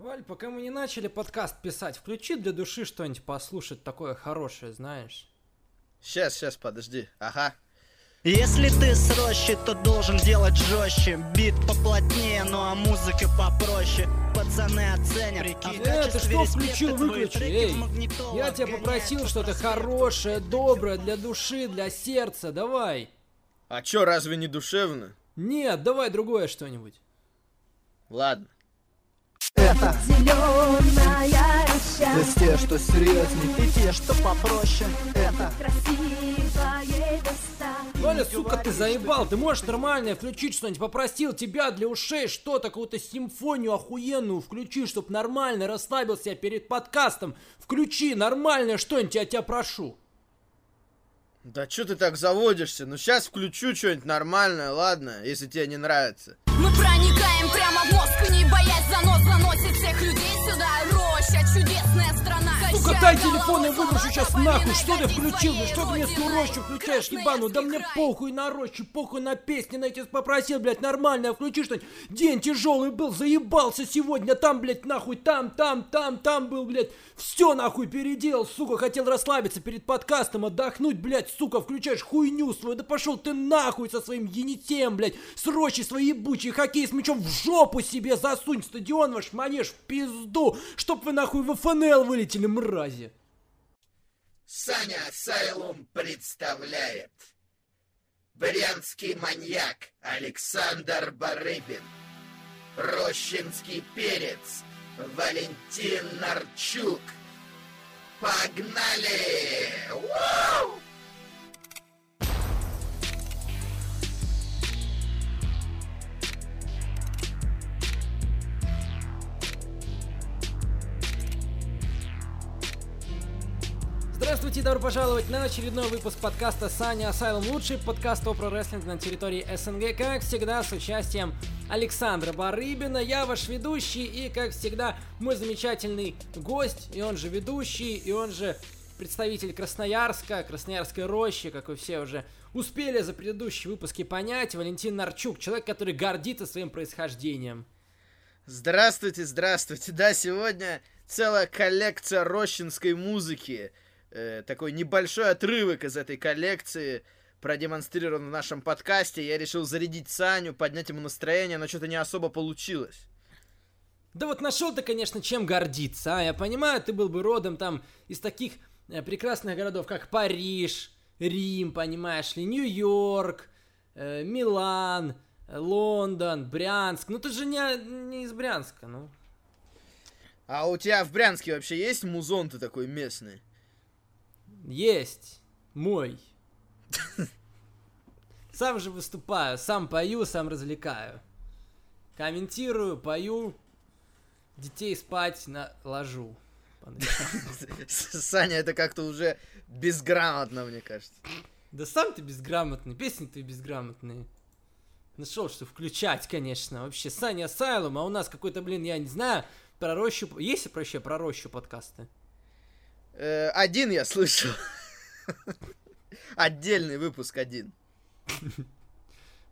Валь, пока мы не начали подкаст писать, включи для души что-нибудь послушать такое хорошее, знаешь. Сейчас, сейчас, подожди. Ага. Если ты с рощи, то должен делать жестче. Бит поплотнее, ну а музыка попроще. Пацаны оценят. Прикинь, э, ты что включил, выключи, эй. Я тебя попросил что-то хорошее, доброе, для души, для сердца, давай. А чё, разве не душевно? Нет, давай другое что-нибудь. Ладно это зеленая роща Есть те, что серьезнее И те, что попроще Это красивое место Валя, сука, ты заебал, ты можешь нормально включить что-нибудь, попросил тебя для ушей что-то, какую-то симфонию охуенную включи, чтоб нормально расслабился перед подкастом. Включи нормальное что-нибудь, я тебя прошу. Да чё ты так заводишься? Ну сейчас включу что-нибудь нормальное, ладно, если тебе не нравится. Мы проникаем прямо в мозг, заносит всех людей Сука, дай телефон, я выброшу сейчас нахуй. Что ты включил? Ну что ты мне свою рощу включаешь, ебану? Да мне похуй на рощу, похуй на песни, на эти попросил, блядь, нормально, включи что-нибудь. День тяжелый был, заебался сегодня, там, блядь, нахуй, там, там, там, там был, блядь. Все нахуй переделал, сука, хотел расслабиться перед подкастом, отдохнуть, блядь, сука, включаешь хуйню свою, да пошел ты нахуй со своим енитем, блядь, с рощи свои ебучий хоккей с мячом в жопу себе засунь, стадион ваш манеж в пизду, чтоб вы нахуй в ФНЛ вылетели, мрази. Саня Сайлум представляет Брянский маньяк Александр Барыбин Рощинский перец Валентин Нарчук Погнали! Вау! Здравствуйте, добро пожаловать на очередной выпуск подкаста Саня Асайлум, лучший подкаст о прорестлинг на территории СНГ, как всегда с участием Александра Барыбина. Я ваш ведущий и, как всегда, мой замечательный гость, и он же ведущий, и он же представитель Красноярска, Красноярской рощи, как вы все уже успели за предыдущие выпуски понять, Валентин Нарчук, человек, который гордится своим происхождением. Здравствуйте, здравствуйте. Да, сегодня целая коллекция рощинской музыки э, такой небольшой отрывок из этой коллекции продемонстрирован в нашем подкасте. Я решил зарядить Саню, поднять ему настроение, но что-то не особо получилось. Да вот нашел ты, конечно, чем гордиться, а? Я понимаю, ты был бы родом там из таких э, прекрасных городов, как Париж, Рим, понимаешь ли, Нью-Йорк, э, Милан, Лондон, Брянск. Ну ты же не, не из Брянска, ну. А у тебя в Брянске вообще есть музон-то такой местный? Есть. Мой. Сам же выступаю, сам пою, сам развлекаю. Комментирую, пою, детей спать на ложу. Саня, это как-то уже безграмотно, мне кажется. Да сам ты безграмотный, песни ты безграмотные. Нашел, что включать, конечно. Вообще, Саня Асайлум, а у нас какой-то, блин, я не знаю, про рощу... Есть вообще про рощу подкасты? Э, один я слышал. Отдельный выпуск один.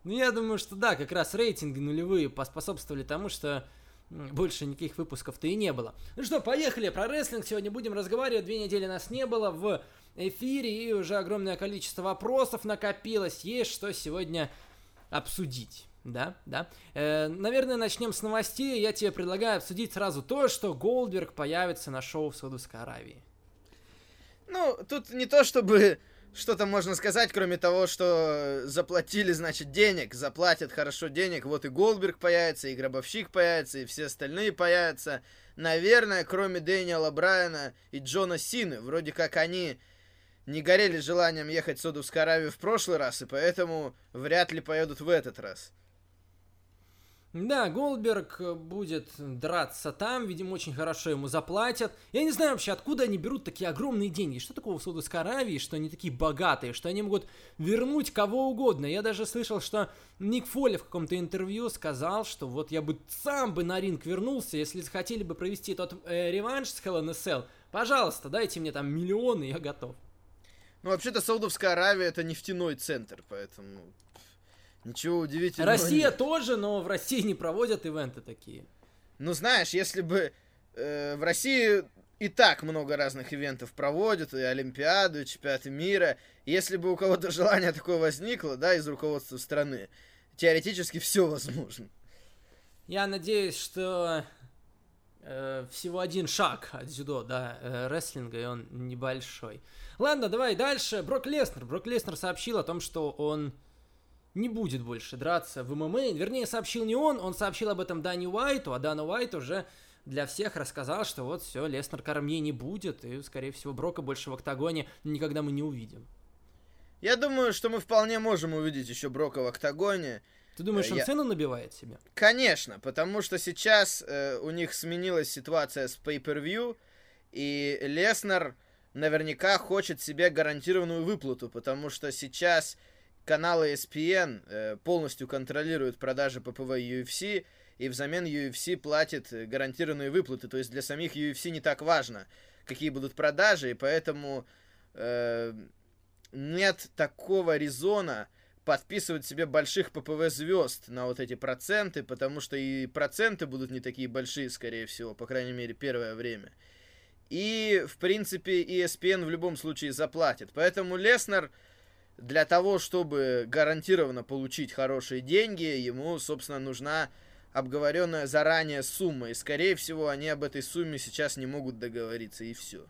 Ну, я думаю, что да, как раз рейтинги нулевые поспособствовали тому, что больше никаких выпусков-то и не было. Ну что, поехали про рестлинг. Сегодня будем разговаривать. Две недели нас не было в эфире, и уже огромное количество вопросов накопилось. Есть что сегодня обсудить. Да, да. Э, наверное, начнем с новостей. Я тебе предлагаю обсудить сразу то, что Голдберг появится на шоу в Саудовской Аравии. Ну, тут не то чтобы что-то можно сказать, кроме того, что заплатили, значит, денег, заплатят хорошо денег, вот и Голдберг появится, и Гробовщик появится, и все остальные появятся. Наверное, кроме Дэниела Брайана и Джона Сины, вроде как они не горели желанием ехать в Саудовскую Аравию в прошлый раз, и поэтому вряд ли поедут в этот раз. Да, Голдберг будет драться там, видимо, очень хорошо ему заплатят. Я не знаю вообще, откуда они берут такие огромные деньги. Что такого в Саудовской Аравии, что они такие богатые, что они могут вернуть кого угодно. Я даже слышал, что Ник Фолли в каком-то интервью сказал, что вот я бы сам бы на ринг вернулся, если хотели бы провести тот э, реванш с Hell in a Cell. Пожалуйста, дайте мне там миллионы, я готов. Ну, вообще-то Саудовская Аравия это нефтяной центр, поэтому Ничего удивительного. Россия нет. тоже, но в России не проводят ивенты такие. Ну, знаешь, если бы э, в России и так много разных ивентов проводят, и Олимпиаду, и чемпионаты мира. Если бы у кого-то желание такое возникло, да, из руководства страны, теоретически все возможно. Я надеюсь, что э, всего один шаг от дзюдо, да, э, рестлинга, и он небольшой. Ладно, давай дальше. Брок Леснер. Брок Леснер сообщил о том, что он не будет больше драться в ММА. Вернее, сообщил не он, он сообщил об этом Дани Уайту, а Дана Уайт уже для всех рассказал, что вот все, Леснер Кармье не будет, и, скорее всего, Брока больше в октагоне никогда мы не увидим. Я думаю, что мы вполне можем увидеть еще Брока в октагоне. Ты думаешь, Э, он я- цену набивает себе? Конечно, потому что сейчас э, у них сменилась ситуация с Pay-Per-View, и Леснер наверняка хочет себе гарантированную выплату, потому что сейчас каналы ESPN э, полностью контролируют продажи ППВ UFC, и взамен UFC платит э, гарантированные выплаты. То есть для самих UFC не так важно, какие будут продажи, и поэтому э, нет такого резона подписывать себе больших ППВ звезд на вот эти проценты, потому что и проценты будут не такие большие, скорее всего, по крайней мере, первое время. И, в принципе, ESPN в любом случае заплатит. Поэтому Леснер для того, чтобы гарантированно получить хорошие деньги, ему, собственно, нужна обговоренная заранее сумма. И, скорее всего, они об этой сумме сейчас не могут договориться, и все.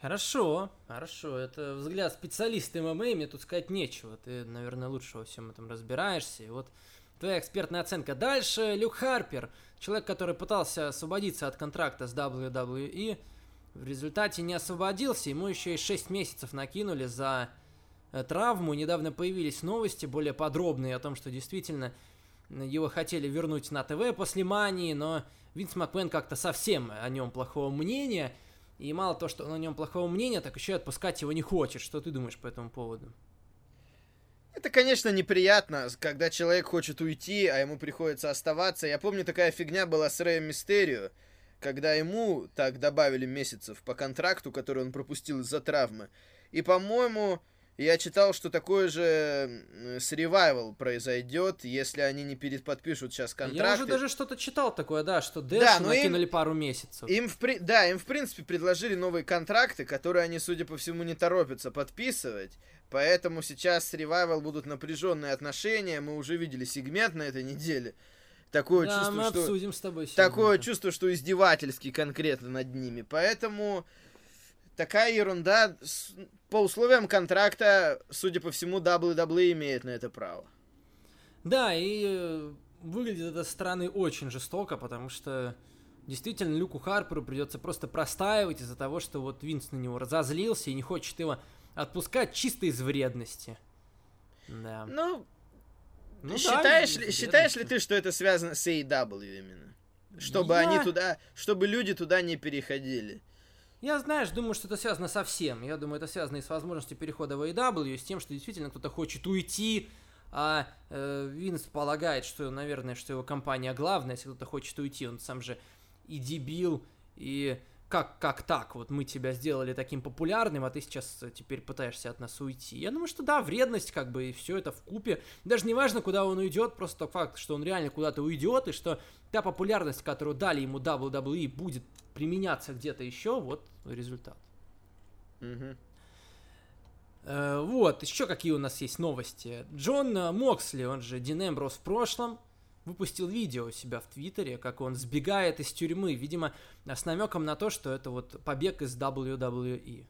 Хорошо, хорошо. Это взгляд специалиста ММА, мне тут сказать нечего. Ты, наверное, лучше во всем этом разбираешься. И вот твоя экспертная оценка. Дальше Люк Харпер, человек, который пытался освободиться от контракта с WWE, в результате не освободился. Ему еще и 6 месяцев накинули за травму. Недавно появились новости более подробные о том, что действительно его хотели вернуть на ТВ после мании, но Винс Макмен как-то совсем о нем плохого мнения. И мало то, что он о нем плохого мнения, так еще и отпускать его не хочет. Что ты думаешь по этому поводу? Это, конечно, неприятно, когда человек хочет уйти, а ему приходится оставаться. Я помню, такая фигня была с Рэем Мистерио, когда ему так добавили месяцев по контракту, который он пропустил из-за травмы. И, по-моему, я читал, что такое же с Ревайвал произойдет, если они не переподпишут сейчас Я контракты. уже даже что-то читал такое, да, что Дэшу Да, но им- накинули пару месяцев. Им, в да, им, в принципе, предложили новые контракты, которые они, судя по всему, не торопятся подписывать. Поэтому сейчас с Revival будут напряженные отношения. Мы уже видели сегмент на этой неделе. Такое да, чувство, мы что... обсудим с тобой сегодня. Такое чувство, что издевательский конкретно над ними. Поэтому такая ерунда. С- По условиям контракта, судя по всему, WWE имеет на это право. Да, и э, выглядит это со стороны очень жестоко, потому что действительно Люку Харперу придется просто простаивать из-за того, что вот Винс на него разозлился и не хочет его отпускать чисто из вредности. Да. Ну, Ну да, считаешь, из ли, считаешь ли ты, что это связано с AEW именно? Чтобы Я- они туда, чтобы люди туда не переходили. Я, знаешь, думаю, что это связано со всем. Я думаю, это связано и с возможностью перехода в AEW, и с тем, что действительно кто-то хочет уйти, а э, Винс полагает, что, наверное, что его компания главная, если кто-то хочет уйти, он сам же и дебил, и как, как так? Вот мы тебя сделали таким популярным, а ты сейчас э, теперь пытаешься от нас уйти. Я думаю, что да, вредность, как бы, и все это в купе. Даже не важно, куда он уйдет, просто факт, что он реально куда-то уйдет, и что та популярность, которую дали ему WWE, будет применяться где-то еще, вот результат. Э, вот, еще какие у нас есть новости. Джон э, Моксли, он же Дин Эмброс в прошлом, выпустил видео у себя в Твиттере, как он сбегает из тюрьмы, видимо, с намеком на то, что это вот побег из WWE.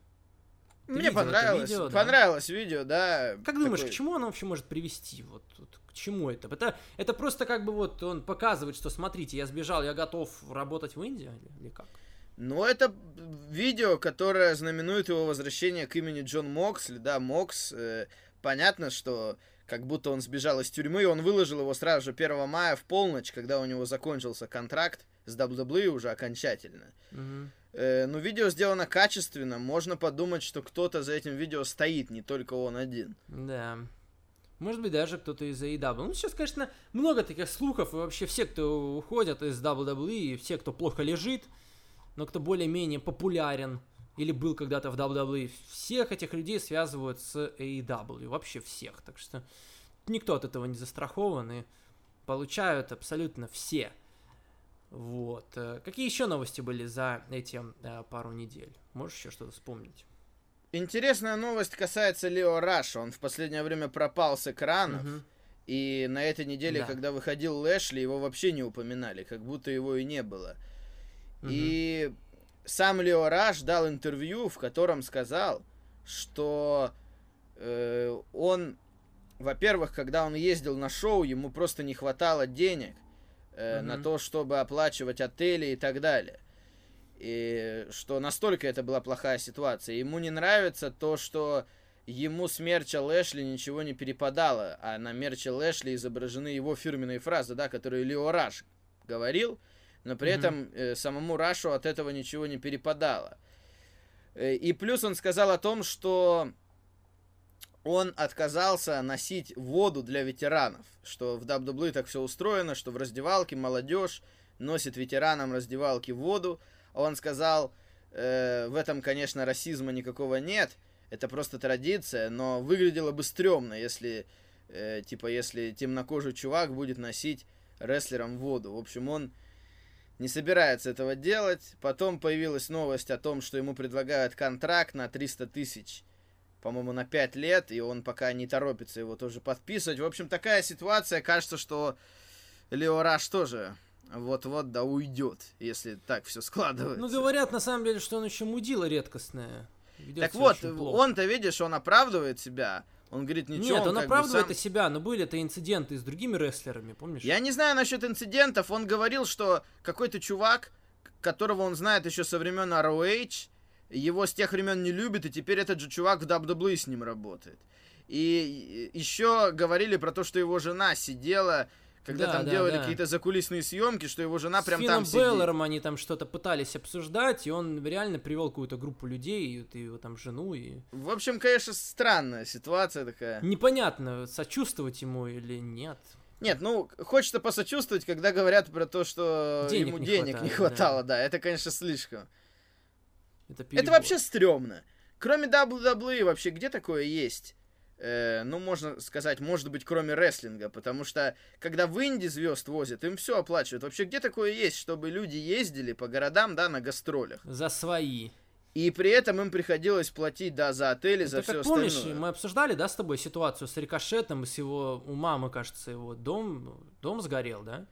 Ты Мне понравилось. видео, да? понравилось видео, да. Как думаешь, такой- к чему оно вообще может привести? Вот, вот к чему это? это? Это просто как бы вот он показывает, что смотрите, я сбежал, я готов работать в Индии или, или как? Ну, это видео, которое знаменует его возвращение к имени Джон Моксли, да, Мокс. э, понятно, что как будто он сбежал из тюрьмы, он выложил его сразу же 1 мая в полночь, когда у него закончился контракт с WWE уже окончательно. Мгм. Э, ну, видео сделано качественно, можно подумать, что кто-то за этим видео стоит, не только он один. Да. Может быть, даже кто-то из AEW. Ну, сейчас, конечно, много таких слухов, и вообще все, кто уходят из WWE, и все, кто плохо лежит, но кто более-менее популярен или был когда-то в WWE, всех этих людей связывают с AEW. Вообще всех. Так что никто от этого не застрахован, и получают абсолютно все. Вот. э, Какие еще новости были за эти э, пару недель? Можешь еще что-то вспомнить? Интересная новость касается Лео Раша. Он в последнее время пропал с экранов. Мгм. И на этой неделе, Да. когда выходил Лэшли, его вообще не упоминали, как будто его и не было. Мгм. И сам Лео Раш дал интервью, в котором сказал, что э, он, во-первых, когда он ездил на шоу, ему просто не хватало денег э, на то, чтобы оплачивать отели и так далее. И что настолько это была плохая ситуация. Ему не нравится то, что ему с мерча Лэшли ничего не перепадало, а на мерче Лэшли изображены его фирменные фразы, да, которые Лео Раш говорил, но при Мгм. этом э, самому Рашу от этого ничего не перепадало. Э, и плюс он сказал о том, что он отказался носить воду для ветеранов, что в WWE так все устроено, что в раздевалке молодежь носит ветеранам раздевалки воду. Он сказал, э, в этом, конечно, расизма никакого нет, это просто традиция, но выглядело бы стрёмно, если, э, типа, если темнокожий чувак будет носить рестлерам воду. В общем, он не собирается этого делать. Потом появилась новость о том, что ему предлагают контракт на 300 тысяч, по-моему, на 5 лет, и он пока не торопится его тоже подписывать. В общем, такая ситуация. Кажется, что Лео Раш тоже вот-вот да уйдет, если так все складывается. Ну, говорят, на самом деле, что он еще мудила редкостная. Ведёт так вот, он-то, видишь, он оправдывает себя. Он говорит, ничего, Нет, он бы оправдывает сам- и себя, но были-то инциденты с другими рестлерами, помнишь? Я не знаю насчет инцидентов. Он говорил, что какой-то чувак, которого он знает еще со времен ROH, его с тех времен не любит, и теперь этот же чувак в WWE с ним работает. И еще говорили про то, что его жена сидела, когда Да, там да, делали да. какие-то закулисные съемки, что его жена С прям Финном там сидит. Беллером они там что-то пытались обсуждать, и он реально привел какую-то группу людей, и вот его там жену, и... В общем, конечно, странная ситуация такая. Непонятно, сочувствовать ему или нет. Нет, ну, хочется посочувствовать, когда говорят про то, что Денег ему не денег не хватает, хватало, да. Это, конечно, слишком. Это, Это вообще стрёмно. Кроме WWE вообще где такое есть? Э, ну, можно сказать, может быть, кроме рестлинга, потому что когда в Инди звезд возят, им все оплачивают. Вообще, где такое есть, чтобы люди ездили по городам, да, на гастролях? За свои. И при этом им приходилось платить, да, за отели, за Это все как помнишь, остальное. мы обсуждали, да, с тобой ситуацию с Рикошетом, с его, у мамы, кажется, его дом, дом сгорел, да?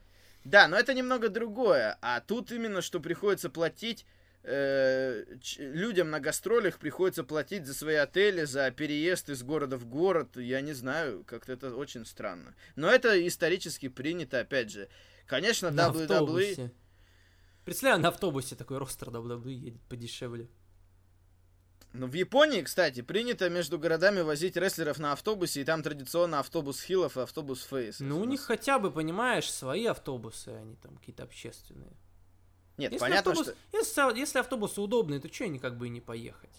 Да, но это немного другое. А тут именно, что приходится платить э, людям на гастролях приходится платить за свои отели, за переезд из города в город. Я не знаю, как-то это очень странно. Но это исторически принято, опять же. Конечно, На WWE... автобусе. Представляю, на автобусе такой ростер WWE едет подешевле. Ну, в Японии, кстати, принято между городами возить рестлеров на автобусе, и там традиционно автобус хилов и автобус фейс. Ну, у них хотя бы, понимаешь, свои автобусы, они там какие-то общественные. Нет, Если, понятно, автобус, что... если, если автобусы удобные, то что они как бы и не поехать?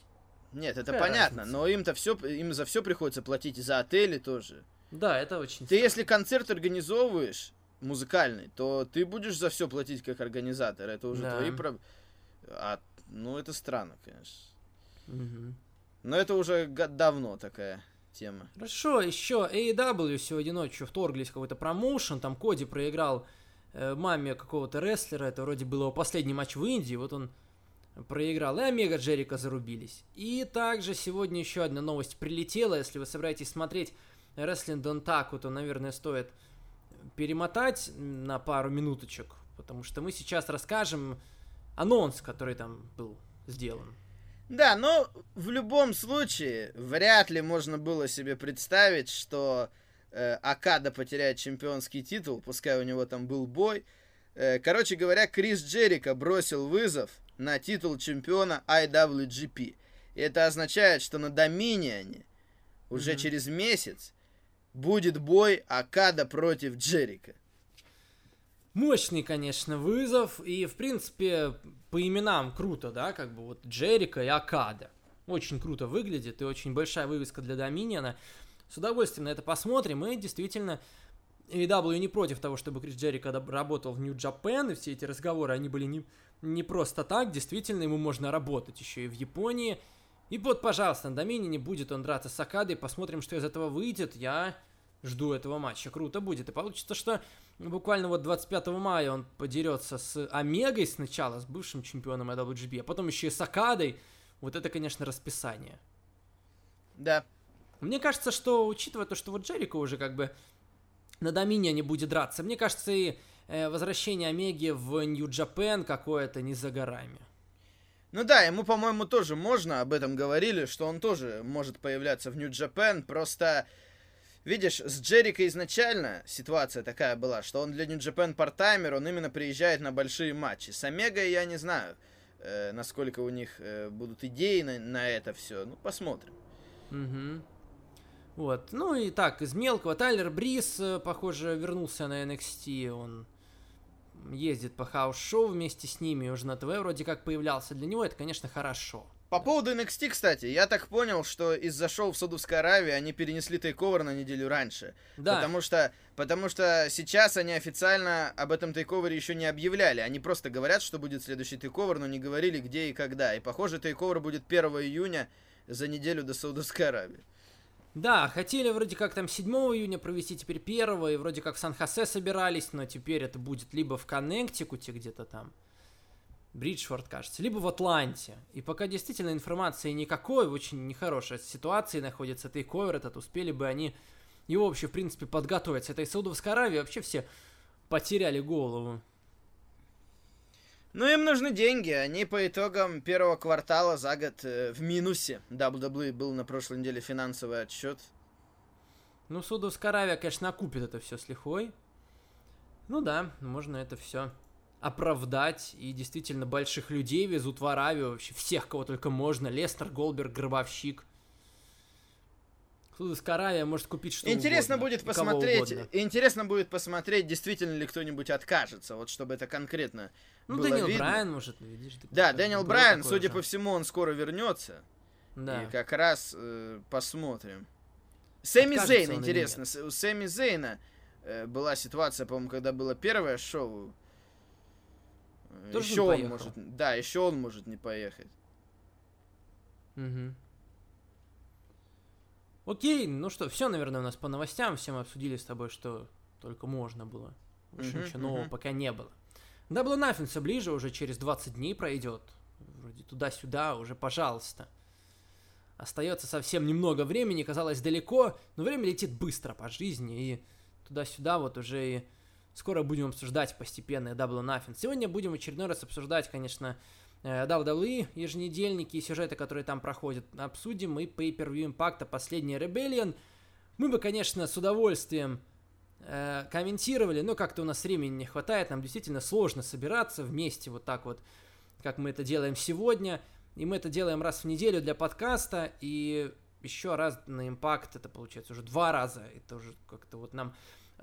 Нет, это Какая понятно, разница? но им-то все, им за все приходится платить, и за отели тоже. Да, это очень... Ты если концерт организовываешь музыкальный, то ты будешь за все платить как организатор. Это уже Да. твои проблемы. А, ну, это странно, конечно. Мгм. Но это уже давно такая тема. Хорошо, еще AEW сегодня ночью вторглись в какой-то промоушен, там Коди проиграл маме какого-то рестлера, это вроде был его последний матч в Индии, вот он проиграл, и Омега Джерика зарубились. И также сегодня еще одна новость прилетела, если вы собираетесь смотреть Wrestling Don't Taku, то, наверное, стоит перемотать на пару минуточек, потому что мы сейчас расскажем анонс, который там был сделан. Да, но в любом случае, вряд ли можно было себе представить, что э, Акада потеряет чемпионский титул, пускай у него там был бой. Э, короче говоря, Крис Джерика бросил вызов на титул чемпиона IWGP. И это означает, что на Доминионе уже Мгм. через месяц будет бой Акада против Джерика. Мощный, конечно, вызов. И, в принципе, по именам круто, да, как бы вот Джерика и Акада. Очень круто выглядит и очень большая вывеска для Доминиона. С удовольствием на это посмотрим. И действительно, AEW не против того, чтобы Крис Джерика доб- работал в Japan, и все эти разговоры, они были не, не просто так. Действительно, ему можно работать еще и в Японии. И вот, пожалуйста, на Доминионе будет он драться с Акадой. Посмотрим, что из этого выйдет. Я Жду этого матча. Круто будет. И получится, что буквально вот 25 мая он подерется с Омегой сначала, с бывшим чемпионом IWGP, а потом еще и с Акадой. Вот это, конечно, расписание. Да. Мне кажется, что, учитывая то, что вот Джерико уже как бы на Домине не будет драться, мне кажется, и э, возвращение Омеги в Нью-Джапен какое-то не за горами. Ну да, ему, по-моему, тоже можно, об этом говорили, что он тоже может появляться в Нью-Джапен, просто... Видишь, с Джерико изначально ситуация такая была, что он для Нью-Джапен партаймер, он именно приезжает на большие матчи. С Омегой я не знаю, э, насколько у них э, будут идеи на, на это все. Ну, посмотрим. Угу. Вот. Ну и так, из мелкого. Тайлер Брис, э, похоже, вернулся на NXT. Он ездит по house show вместе с ними, уже на ТВ вроде как появлялся. Для него это, конечно, хорошо. По поводу NXT, кстати, я так понял, что из-за шоу в Саудовской Аравии они перенесли TakeOver на неделю раньше. Да. Потому что, потому что сейчас они официально об этом TakeOver е еще не объявляли. Они просто говорят, что будет следующий TakeOver, но не говорили где и когда. И похоже, TakeOver будет 1 июня за неделю до Саудовской Аравии. Да, хотели вроде как там 7 июня провести, теперь 1, и вроде как в Сан-Хосе собирались, но теперь это будет либо в Коннектикуте где-то там, Бриджфорд, кажется, либо в Атланте. И пока действительно информации никакой, в очень нехорошей ситуации находится тейковер этот, успели бы они его вообще, в принципе, подготовиться. Это и Саудовская вообще все потеряли голову. Ну, им нужны деньги. Они по итогам первого квартала за год э, в минусе. WWE был на прошлой неделе финансовый отчет. Ну, Саудовская Аравия, конечно, окупит это все с лихвой. Ну да, можно это все оправдать. И действительно, больших людей везут в Аравию. Вообще всех, кого только можно. Лестер, Голберг, Гробовщик. Саудовская Аравия может купить что Интересно угодно, будет посмотреть. Интересно будет посмотреть, действительно ли кто-нибудь откажется. Вот чтобы это конкретно Ну, было Дэниел видно. Брайан, может, видишь. так Да, Дэниел Брайан, судя же. по всему, он скоро вернется. Да. И как раз э, посмотрим. Сэмми Зейн, интересно. У Сэмми Зейна э, была ситуация, по-моему, когда было первое шоу. Тоже еще он может. Да, еще он может не поехать. Мгм. Окей, ну что, все, наверное, у нас по новостям. Все мы обсудили с тобой, что только можно было. Больше Мгм, ничего нового пока не было. Double Nothing все ближе, уже через 20 дней пройдет. Вроде туда-сюда, уже пожалуйста. Остается совсем немного времени, казалось далеко, но время летит быстро по жизни, и туда-сюда вот уже и скоро будем обсуждать постепенно Double Nothing. Сегодня будем в очередной раз обсуждать, конечно, WWE, еженедельники и сюжеты, которые там проходят. Обсудим и Pay-Per-View импакта последняя Rebellion. Мы бы, конечно, с удовольствием э, комментировали, но как-то у нас времени не хватает, нам действительно сложно собираться вместе вот так вот, как мы это делаем сегодня. И мы это делаем раз в неделю для подкаста, и еще раз на импакт, это получается уже два раза, это уже как-то вот нам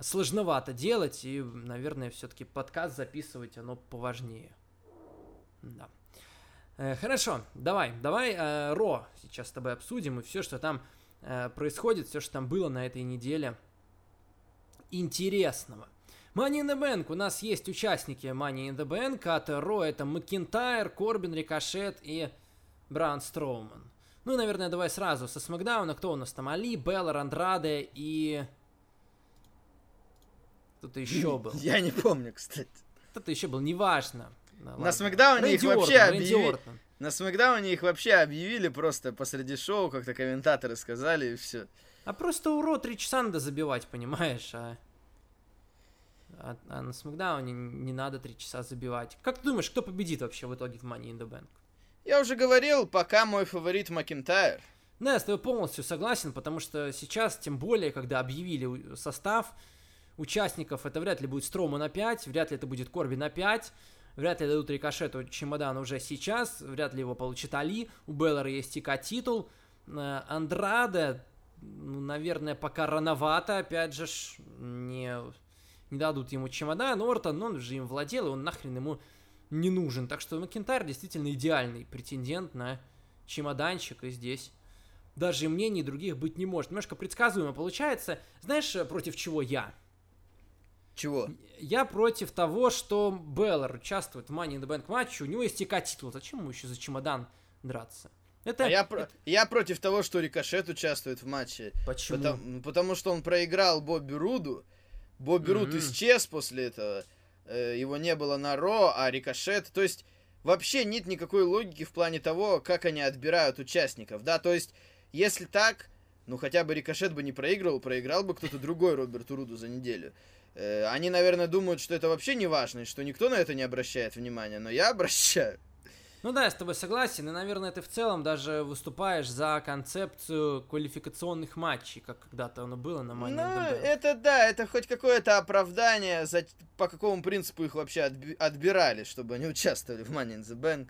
сложновато делать, и, наверное, все-таки подкаст записывать, оно поважнее. Да. Э, хорошо, давай, давай э, Ро сейчас с тобой обсудим, и все, что там э, происходит, все, что там было на этой неделе интересного. Money in the Bank. У нас есть участники Money in the Bank от Ро. Это Макинтайр, Корбин, Рикошет и Бран Строуман. Ну, наверное, давай сразу со Смакдауна. Кто у нас там? Али, Беллар, Андраде и... Кто-то еще был. Я не помню, кстати. Кто-то еще был, неважно. Да, ладно. Смакдауне их вообще Ортон, Рэнди объяви- Ортон. На Смакдауне их вообще объявили просто посреди шоу, как-то комментаторы сказали, и все. А просто уро три часа надо забивать, понимаешь? А, а, а на Смакдауне не надо три часа забивать. Как ты думаешь, кто победит вообще в итоге в Money in the Bank? Я уже говорил, пока мой фаворит Макинтайр. Ну, я с тобой полностью согласен, потому что сейчас, тем более, когда объявили состав участников, это вряд ли будет Строма на 5, вряд ли это будет Корби на 5, вряд ли дадут рикошету чемодан уже сейчас, вряд ли его получит Али, у Беллара есть ТК титул, Э, Андраде, ну, наверное, пока рановато, опять же, не, не дадут ему чемодан, Ортон, он же им владел, и он нахрен ему не нужен, так что Макентайр действительно идеальный претендент на чемоданчик, и здесь даже мнений других быть не может. Немножко предсказуемо получается. Знаешь, э, против чего я? Чего? Я против того, что Беллар участвует в Money in the Bank матче, у него есть ТК титул. Зачем ему еще за чемодан драться? Это, А я, про- я против того, что Рикошет участвует в матче. Почему? Потому, потому что он проиграл Бобби Руду. Бобби Руд Мгм. исчез после этого. Э, Его не было на Ро, а Рикошет... То есть вообще нет никакой логики в плане того, как они отбирают участников. Да, то есть если так, ну хотя бы Рикошет бы не проигрывал, проиграл бы кто-то другой Роберту Руду за неделю. Э, Они, наверное, думают, что это вообще не важно, и что никто на это не обращает внимания, но я обращаю. Ну да, я с тобой согласен, и, наверное, ты в целом даже выступаешь за концепцию квалификационных матчей, как когда-то оно было на Money Ну, это да, это хоть какое-то оправдание, за, по какому принципу их вообще отби- отбирали, чтобы они участвовали в Money in the Bank.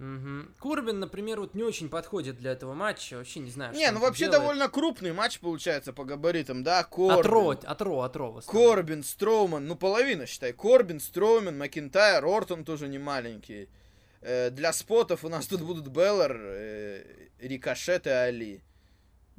Мгм. Курбин, например, вот не очень подходит для этого матча, вообще не знаю, Не, ну вообще делает. довольно крупный матч получается по габаритам, да? Корбин, От Ро, от Ро, от Ро в основном. Корбин, Строуман, ну половина, считай. Корбин, Строумен, Макинтайр, Ортон тоже не маленький. Э, для спотов у нас тут будут Беллар, э, Рикошет и Али.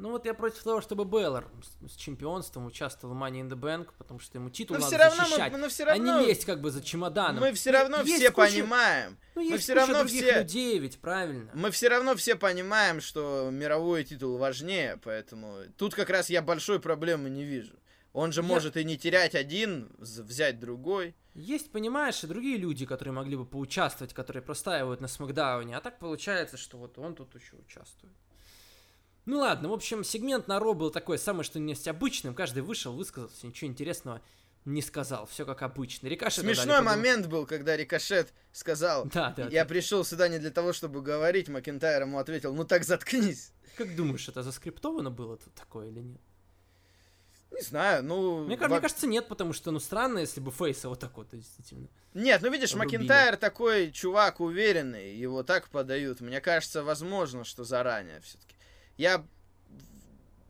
Ну вот я против того, чтобы Беллар с, чемпионством участвовал в Money in the Bank, потому что ему титул Но надо все равно, защищать, мы, но все а равно, не лезть как бы за чемоданом. мы все равно Есть все куча- понимаем. Ну, мы есть все куча равно все- людей ведь, правильно? Мы все равно все понимаем, что мировой титул важнее, поэтому тут как раз я большой проблемы не вижу. Он же Я- может и не терять один, взять другой. Есть, понимаешь, и другие люди, которые могли бы поучаствовать, которые простаивают на Смакдауне, а так получается, что вот он тут еще участвует. Ну ладно, в общем, сегмент на Ро был такой, самый что ни есть обычным, каждый вышел, высказался, ничего интересного не сказал, все как обычно. Рикошета дали Смешной момент был, когда Рикошет сказал, Да, да, я да. пришел сюда не для того, чтобы говорить, Макентайр ему ответил, ну так заткнись. Как думаешь, это заскриптовано было тут такое или нет? Не знаю, ну... Мне, во- мне кажется, нет, потому что, ну, странно, если бы Фейса вот так вот, действительно. Нет, ну видишь, Рубили. Макентайр такой чувак уверенный, его так подают. Мне кажется, возможно, что заранее все-таки. Я,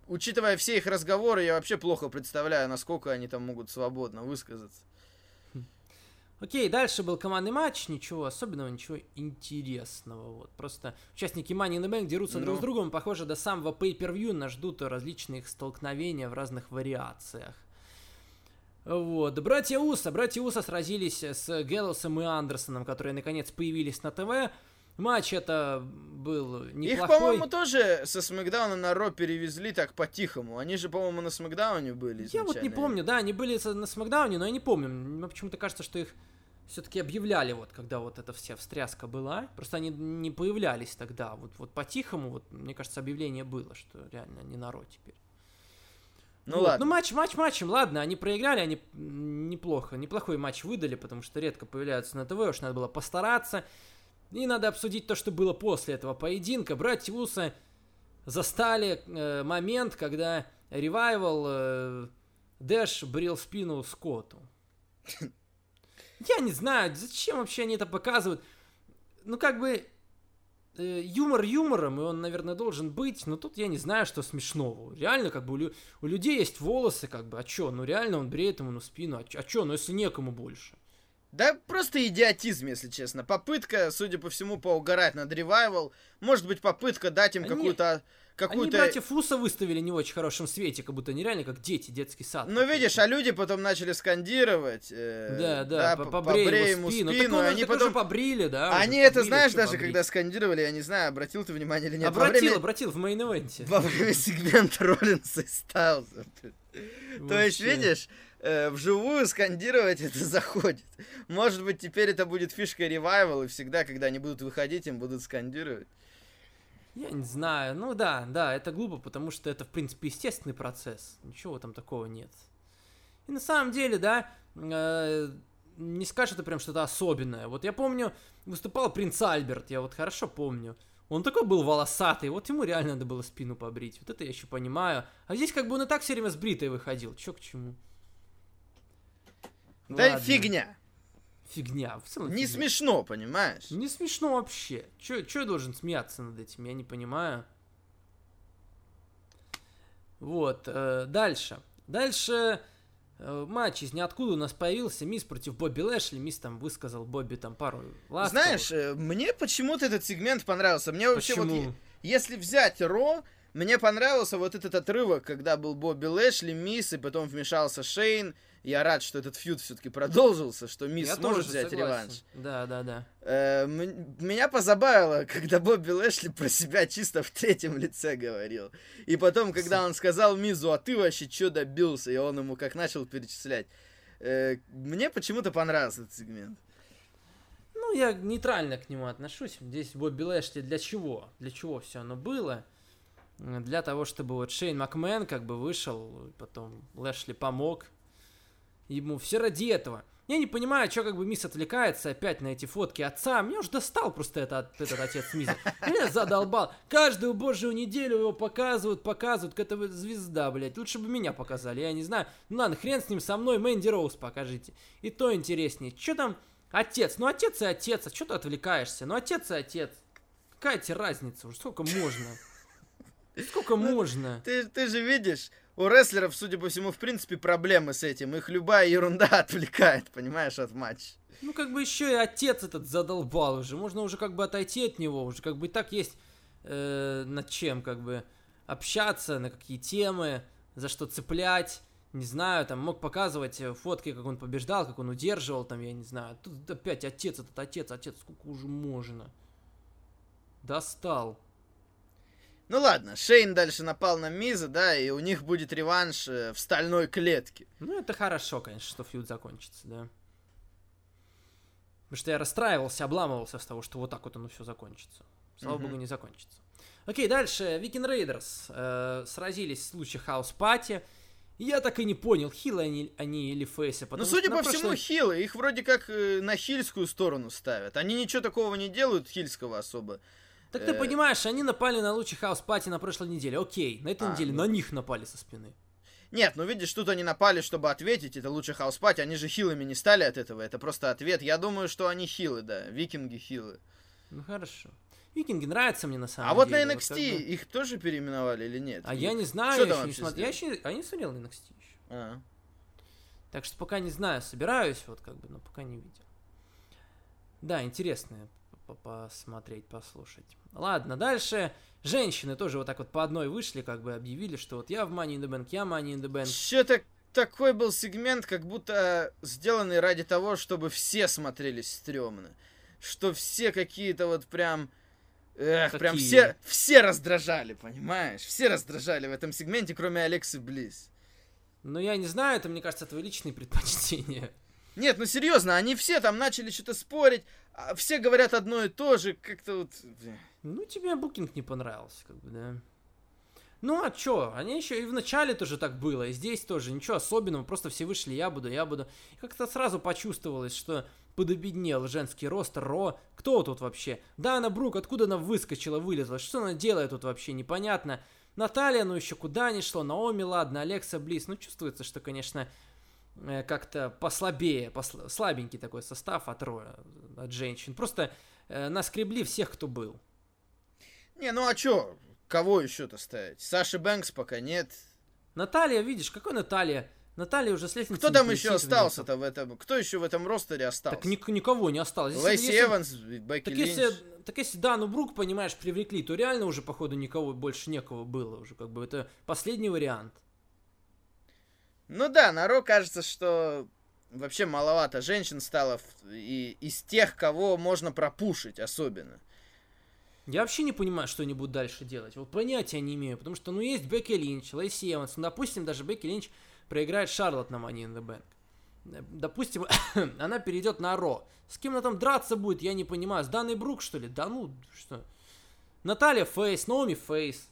учитывая все их разговоры, я вообще плохо представляю, насколько они там могут свободно высказаться. Окей, дальше был командный матч, ничего особенного, ничего интересного. Вот. Просто участники Money in the Bank дерутся друг с Ну. другом, похоже, до самого pay-per-view нас ждут различные их столкновения в разных вариациях. Вот, братья Уса, братья Уса сразились с Гэллоусом и Андерсоном, которые наконец появились на ТВ. Матч это был Их, неплохой. по-моему, тоже со Смакдауна на Ро перевезли так по-тихому. Они же, по-моему, на Смакдауне были Я вот не изначально. помню, да, они были на Смакдауне, но я не помню. Мне почему-то кажется, что их все-таки объявляли, вот когда вот эта вся встряска была. Просто они не появлялись тогда. Вот, вот по-тихому, вот, мне кажется, объявление было, что реально не народ теперь. Ну Вот, ладно. Ну, матч, матч, матчем, ладно, они проиграли, они неплохо, неплохой матч выдали, потому что редко появляются на ТВ, уж надо было постараться. И надо обсудить то, что было после этого поединка. Братья Уса застали э, момент, когда Ревайвал э, Дэш брил спину Скотту. Я не знаю, зачем вообще они это показывают. Ну, как бы, э, юмор юмором, и он, наверное, должен быть, но тут я не знаю, что смешного. Реально, как бы, у, лю- у людей есть волосы, как бы, а чё? Ну, реально, он бреет ему на спину, а чё, а чё? Ну, если некому больше. Да просто идиотизм, если честно. Попытка, судя по всему, поугарать над ревайвал. Может быть, попытка дать им Они- какую-то... Они какую-то... братьев Уса выставили не в очень хорошем свете, как будто они реально как дети, детский сад. Ну, видишь, а люди потом начали скандировать. э, Да, да, по- побрей, побрей ему спину. Так спину, он и уже- они так уже потом... побрили, да. Они уже это, побрили, знаешь, даже побрить. когда скандировали, я не знаю, обратил ты внимание или нет. во Обратил, время- обратил в мейн-эвенте. Во время сегмента Роллинса и Стайлза. То есть, видишь, э, вживую скандировать это заходит. Может быть, теперь это будет фишка ревайвал, и всегда, когда они будут выходить, им будут скандировать. Я не знаю. Ну да, да, это глупо, потому что это, в принципе, естественный процесс. Ничего там такого нет. И на самом деле, да, э, не скажешь, это прям что-то особенное. Вот я помню, выступал принц Альберт, я вот хорошо помню. Он такой был волосатый, вот ему реально надо было спину побрить. Вот это я еще понимаю. А здесь как бы он и так все время с бритой выходил. Че к чему? Да Ладно. фигня. Фигня. В целом Не фигня. смешно, понимаешь? Не смешно вообще. Че я должен смеяться над этим? Я не понимаю. Вот, э, дальше. Дальше э, матч из ниоткуда у нас появился. Мисс против Бобби Лэшли. Мисс там высказал Бобби там пару ласковых. Знаешь, э, мне почему-то этот сегмент понравился. Мне вообще вот, Почему? е- если взять Ро, мне понравился вот этот отрывок, когда был Бобби Лэшли, Мисс, и потом вмешался Шейн, Я рад, что этот фьюд все-таки продолжился, что Мисс Я сможет взять согласен. реванш. Да, да, да. Э, меня позабавило, когда Бобби Лэшли про себя чисто в третьем лице говорил. И потом, когда он сказал Мизу, а ты вообще что добился? И он ему как начал перечислять. Э, мне почему-то понравился этот сегмент. Ну, я нейтрально к нему отношусь. Здесь Бобби Лэшли для чего? Для чего все оно было? Для того, чтобы вот Шейн Макмен как бы вышел, потом Лэшли помог. Ему все ради этого. Я не понимаю, что как бы Мисс отвлекается опять на эти фотки отца. Меня уже достал просто этот, этот отец Мисс. Меня задолбал. Каждую божью неделю его показывают, показывают. Какая-то вот звезда, блядь. Лучше бы меня показали, я не знаю. Ну ладно, хрен с ним, со мной Мэнди Роуз покажите. И то интереснее. Что там отец? Ну отец и отец. А что ты отвлекаешься? Ну отец и отец. Какая тебе разница? Уже сколько можно? Сколько можно? Ты, ты же видишь, у рестлеров, судя по всему, в принципе, проблемы с этим. Их любая ерунда отвлекает, понимаешь, от матча. Ну, как бы еще и отец этот задолбал уже. Можно уже как бы отойти от него. Уже как бы и так есть э, над чем как бы общаться, на какие темы, за что цеплять. Не знаю, там мог показывать э, фотки, как он побеждал, как он удерживал, там, я не знаю. Тут опять отец этот, отец, отец, сколько уже можно? Достал. Ну ладно, Шейн дальше напал на Миза, да, и у них будет реванш э, в стальной клетке. Ну, это хорошо, конечно, что feud закончится, да. Потому что я расстраивался, обламывался с того, что вот так вот оно все закончится. Слава Мгм. богу, не закончится. Окей, дальше. Viking Raiders э, сразились с Lucha House Party. Я так и не понял, хилы они, они или фейсы. Ну, судя по всему, прошлой- хилы. Их вроде как э, на хильскую сторону ставят. Они ничего такого не делают, хильского особо. Так ты э, понимаешь, они напали на Lucha House Party на прошлой неделе. Окей, на этой А, неделе ну. на них напали со спины. Нет, ну видишь, тут они напали, чтобы ответить. Это Lucha House Party. Они же хилами не стали от этого. Это просто ответ. Я думаю, что они хилы, да. Викинги хилы. Ну хорошо. Викинги нравятся мне на самом А вот деле. на как NXT бы. их тоже переименовали или нет? А я не знаю, Что я там еще не смотрел. Я еще, а я не смотрел NXT еще. А. Так что пока не знаю, собираюсь, вот как бы, но пока не видел. Да, интересно п- посмотреть, послушать. Ладно, дальше женщины тоже вот так вот по одной вышли, как бы объявили, что вот я в Money in the Bank, я Money in the Bank. Что-то такой был сегмент, как будто сделанный ради того, чтобы все смотрелись стрёмно. Что все какие-то вот прям... Эх, прям Какие? все, все раздражали, понимаешь? Все раздражали в этом сегменте, кроме Алексы Близ. Но я не знаю, это, мне кажется, твои личные предпочтения. Нет, ну серьезно, они все там начали что-то спорить, все говорят одно и то же, как-то вот... Ну, тебе букинг не понравился, как бы, да. Ну, а чё? Они еще и в начале тоже так было, и здесь тоже ничего особенного, просто все вышли, я буду, я буду. И как-то сразу почувствовалось, что подобеднел женский ростер Ро. Кто тут вообще? Дана Брук, откуда она выскочила, вылезла? Что она делает тут вообще, непонятно. Наталья, ну еще куда ни шло, Наоми, ладно, Алекса Близ. Ну, чувствуется, что, конечно, как-то послабее, посла- слабенький такой состав от Роя, от женщин. Просто э, наскребли всех, кто был. Не, ну а чё? Кого еще-то ставить? Саши Бэнкс пока нет. Наталья, видишь, какой Наталья? Наталья уже с лестницы Кто там еще остался-то в этом? Кто еще в этом ростере остался? Так ник- никого не осталось. Если- Лэйси если- Эванс, Бекки Так Линч. если, так если Дану Брук, понимаешь, привлекли, то реально уже, походу, никого больше некого было уже. Как бы это последний вариант. Ну да, на Ро кажется, что вообще маловато женщин стало в- и из тех, кого можно пропушить особенно. Я вообще не понимаю, что они будут дальше делать. Вот понятия не имею. Потому что, ну, есть Бекки Линч, Лэйси Эванс. Ну, допустим, даже Бекки Линч проиграет Шарлот на Money in the Bank. Допустим, она перейдет на Ро. С кем она там драться будет, я не понимаю. С Даной Брук, что ли? Да ну, что? Наталья Фейс, Наоми Фейс.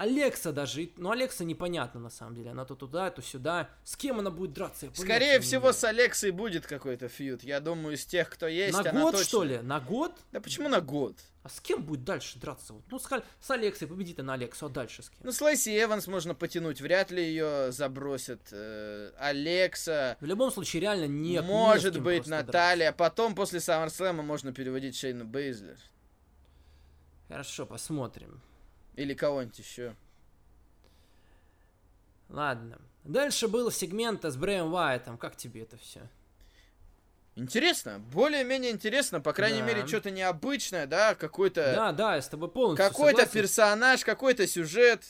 Алекса даже. Ну, Алекса непонятно, на самом деле. Она то туда, то сюда. С кем она будет драться? я Скорее не всего, с Алексой будет какой-то фьюд. Я думаю, из тех, кто есть, На год, точно- что ли? На год? Да почему на год? А с кем будет дальше драться? Вот, Ну, с, с Алексой победит она Алексу, а дальше с кем? Ну, с Лэйси Эванс можно потянуть, вряд ли ее забросят. Э, Алекса, В любом случае, реально нет. не может кем быть, просто драться. Наталья. Потом, после Саммерслэма, можно переводить Шейна Бейзлер. Хорошо, посмотрим. Или кого-нибудь еще. Ладно. Дальше был сегмент с Брэем Уайтом. Как тебе это все? Интересно, более-менее интересно, по крайней Да. мере, что-то необычное, да, какой-то Да, да, я с тобой полностью какой-то персонаж, какой-то сюжет.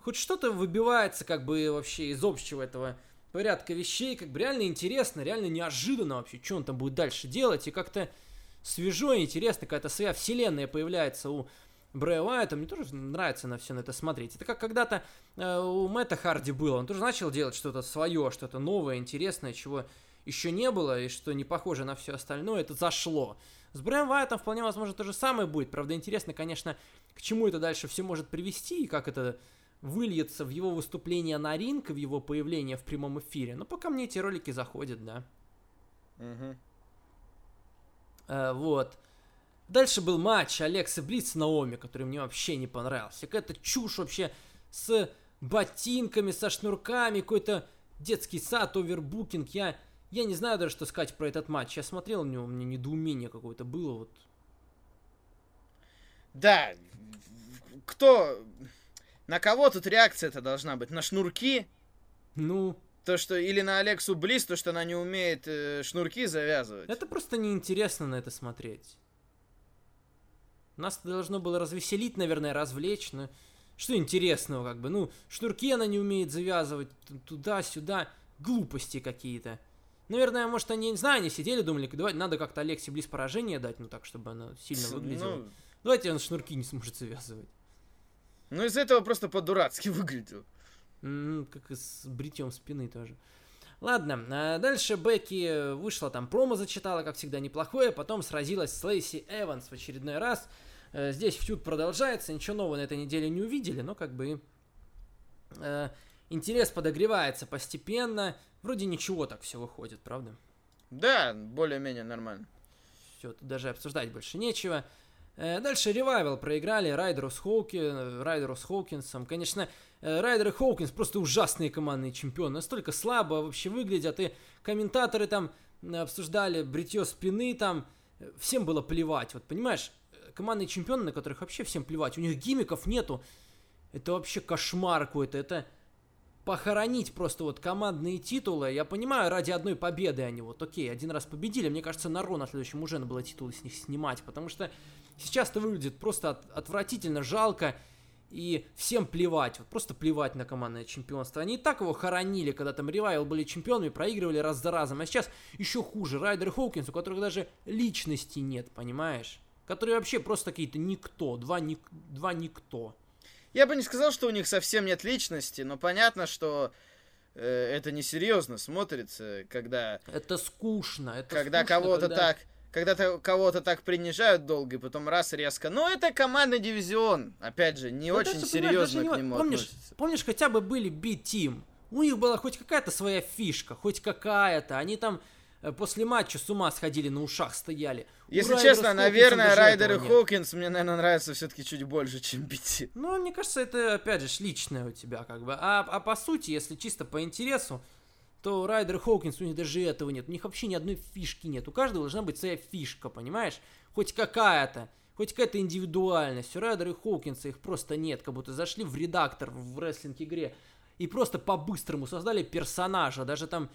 Хоть что-то выбивается как бы вообще из общего этого порядка вещей, как бы реально интересно, реально неожиданно вообще, что он там будет дальше делать, и как-то свежо и интересно, какая-то своя вселенная появляется у Брэя Уайта, мне тоже нравится на все на это смотреть. Это как когда-то э, у Мэтта Харди было, он тоже начал делать что-то свое, что-то новое, интересное, чего еще не было, и что не похоже на все остальное, это зашло. С Брэем Уайтом вполне возможно то же самое будет, правда интересно, конечно, к чему это дальше все может привести, и как это выльется в его выступление на ринг, в его появление в прямом эфире. Но пока мне эти ролики заходят, да. Мгм. Э, вот. Дальше был матч Алекса Блиц с Наоми, который мне вообще не понравился. Какая-то чушь вообще с ботинками, со шнурками, какой-то детский сад, овербукинг. Я, я не знаю даже, что сказать про этот матч. Я смотрел, у него, у меня недоумение какое-то было. Вот. Да, кто... На кого тут реакция-то должна быть? На шнурки? Ну, То, что... Или на Алексу Близ, то, что она не умеет э, шнурки завязывать? это просто неинтересно на это смотреть. Нас должно было развеселить, наверное, развлечь, но что интересного, как бы, ну, шнурки она не умеет завязывать, туда-сюда, глупости какие-то. Наверное, может, они, не знаю, они сидели, думали, давай, надо как-то Алексе Близ поражение дать, ну, так, чтобы она сильно выглядела. Ну, Давайте он шнурки не сможет завязывать. ну, из этого просто по-дурацки выглядел. М, как и с бритьем спины тоже. Ладно, а дальше Бекки вышла там, промо зачитала, как всегда, неплохое, потом сразилась с Лейси Эванс в очередной раз. Э, Здесь фьюд продолжается, ничего нового на этой неделе не увидели, но как бы э, интерес подогревается постепенно. Вроде ничего так все выходит, правда? Да, более-менее нормально. Все, тут даже обсуждать больше нечего. Э, Дальше ревайвал проиграли Райдеру с, Хоуки, Райдеру с Хоукинсом. Конечно, э, Райдер и Хоукинс просто ужасные командные чемпионы. Настолько слабо вообще выглядят. И комментаторы там э, обсуждали бритье спины там. Всем было плевать. Вот понимаешь, командные чемпионы, на которых вообще всем плевать. У них гимиков нету. Это вообще кошмар какой-то. Это похоронить просто вот командные титулы. Я понимаю, ради одной победы они вот, окей, один раз победили. Мне кажется, на Ро на следующем уже надо было титулы с них снимать, потому что сейчас это выглядит просто от- отвратительно, жалко. И всем плевать, вот просто плевать на командное чемпионство. Они и так его хоронили, когда там Ревайвал были чемпионами, проигрывали раз за разом. А сейчас еще хуже. Райдер Хоукинс, у которых даже личности нет, понимаешь? Которые вообще просто какие-то никто, два, ник, два никто. Я бы не сказал, что у них совсем нет личности, но понятно, что э, это несерьезно смотрится, когда, Это скучно. Это когда кого-то когда- так, когда то кого-то так принижают долго, и потом раз резко. Но это командный дивизион, опять же, не Ну, очень даже, серьезно даже к не- нему помнишь, помнишь, хотя бы были B-Team. У них была хоть какая-то своя фишка, хоть какая-то. Они там э, после матча с ума сходили, на ушах стояли. Если честно, Хоукинсом наверное, Райдер и. Хоукинс мне, наверное, нравятся все-таки чуть больше, чем BT. Ну, мне кажется, это, опять же, личное у тебя, как бы. А, а по сути, если чисто по интересу, то Райдер Хоукинс, у них даже этого нет. У них вообще ни одной фишки нет. У каждого должна быть своя фишка, понимаешь? Хоть какая-то. Хоть какая-то индивидуальность. У Райдера и Хоукинса их просто нет. Как будто зашли в редактор в рестлинг-игре и просто по-быстрому создали персонажа. Даже там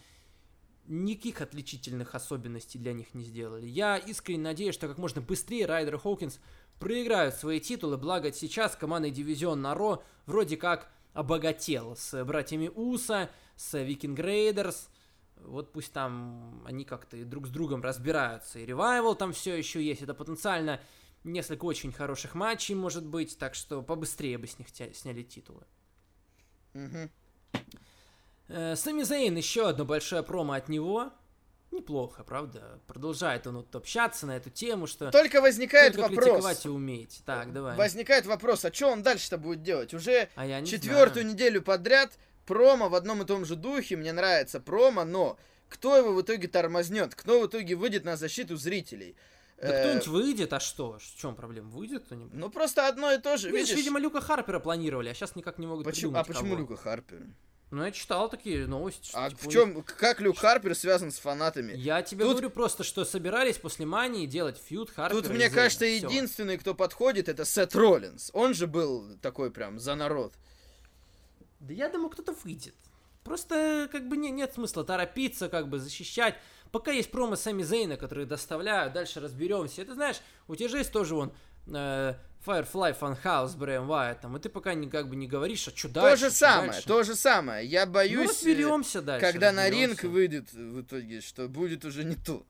никаких отличительных особенностей для них не сделали. Я искренне надеюсь, что как можно быстрее Райдер и Хоукинс проиграют свои титулы, благо сейчас командный дивизион на Ро вроде как обогател с братьями Уса, с Viking Raiders. Вот пусть там они как-то и друг с другом разбираются. И Revival там все еще есть. Это потенциально несколько очень хороших матчей может быть. Так что побыстрее бы с них сняли титулы. Э, Сами Зейн, еще одно большое промо от него. Неплохо, правда? Продолжает он вот общаться на эту тему, что Только возникает только вопрос. критиковать и умеете. Так, давай. Возникает вопрос, а что он дальше-то будет делать? Уже А я не четвертую знаю. неделю подряд промо в одном и том же духе, мне нравится промо, но кто его в итоге тормознет? Кто в итоге выйдет на защиту зрителей? Да Э, кто-нибудь выйдет, а что? В чем проблема? Выйдет кто-нибудь? Ну просто одно и то же, Видишь, видишь? видимо, Люка Харпера планировали, а сейчас никак не могут Почему, придумать, а почему кого. Люка Харпер? Ну, я читал такие новости. А типа, в чем, как Люк Харпер связан с фанатами? Я тебе Тут- говорю просто, что собирались после Мании делать фьюд Харпера Тут, мне Зейна. кажется, Всё. единственный, кто подходит, это Сет Роллинс. Он же был такой прям за народ. Да я думаю, кто-то выйдет. Просто, как бы, не, нет смысла торопиться, как бы, защищать. Пока есть промо Сами Зейна, которые доставляют, дальше разберемся. Это, знаешь, у тебя же есть тоже вон э, Firefly Funhouse с Брэем Уайтом, и ты пока не, как бы не говоришь, а что То дальше? же чё самое, дальше? то же самое. Я Ну, боюсь, э, разберемся дальше. когда на ринг выйдет в итоге, что будет уже не то.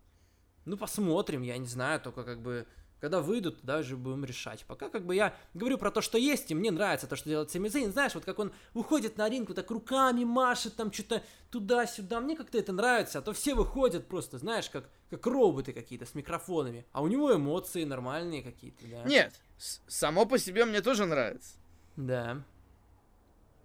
Ну, посмотрим, я не знаю, только как бы, когда выйдут, тогда уже будем решать. Пока как бы я говорю про то, что есть, и мне нравится то, что делает Сами Зейн. Знаешь, вот как он выходит на ринг, вот так руками машет, там что-то туда-сюда. Мне как-то это нравится, а то все выходят просто, знаешь, как, как роботы какие-то с микрофонами. А у него эмоции нормальные какие-то, да. Нет, само по себе мне тоже нравится. Да.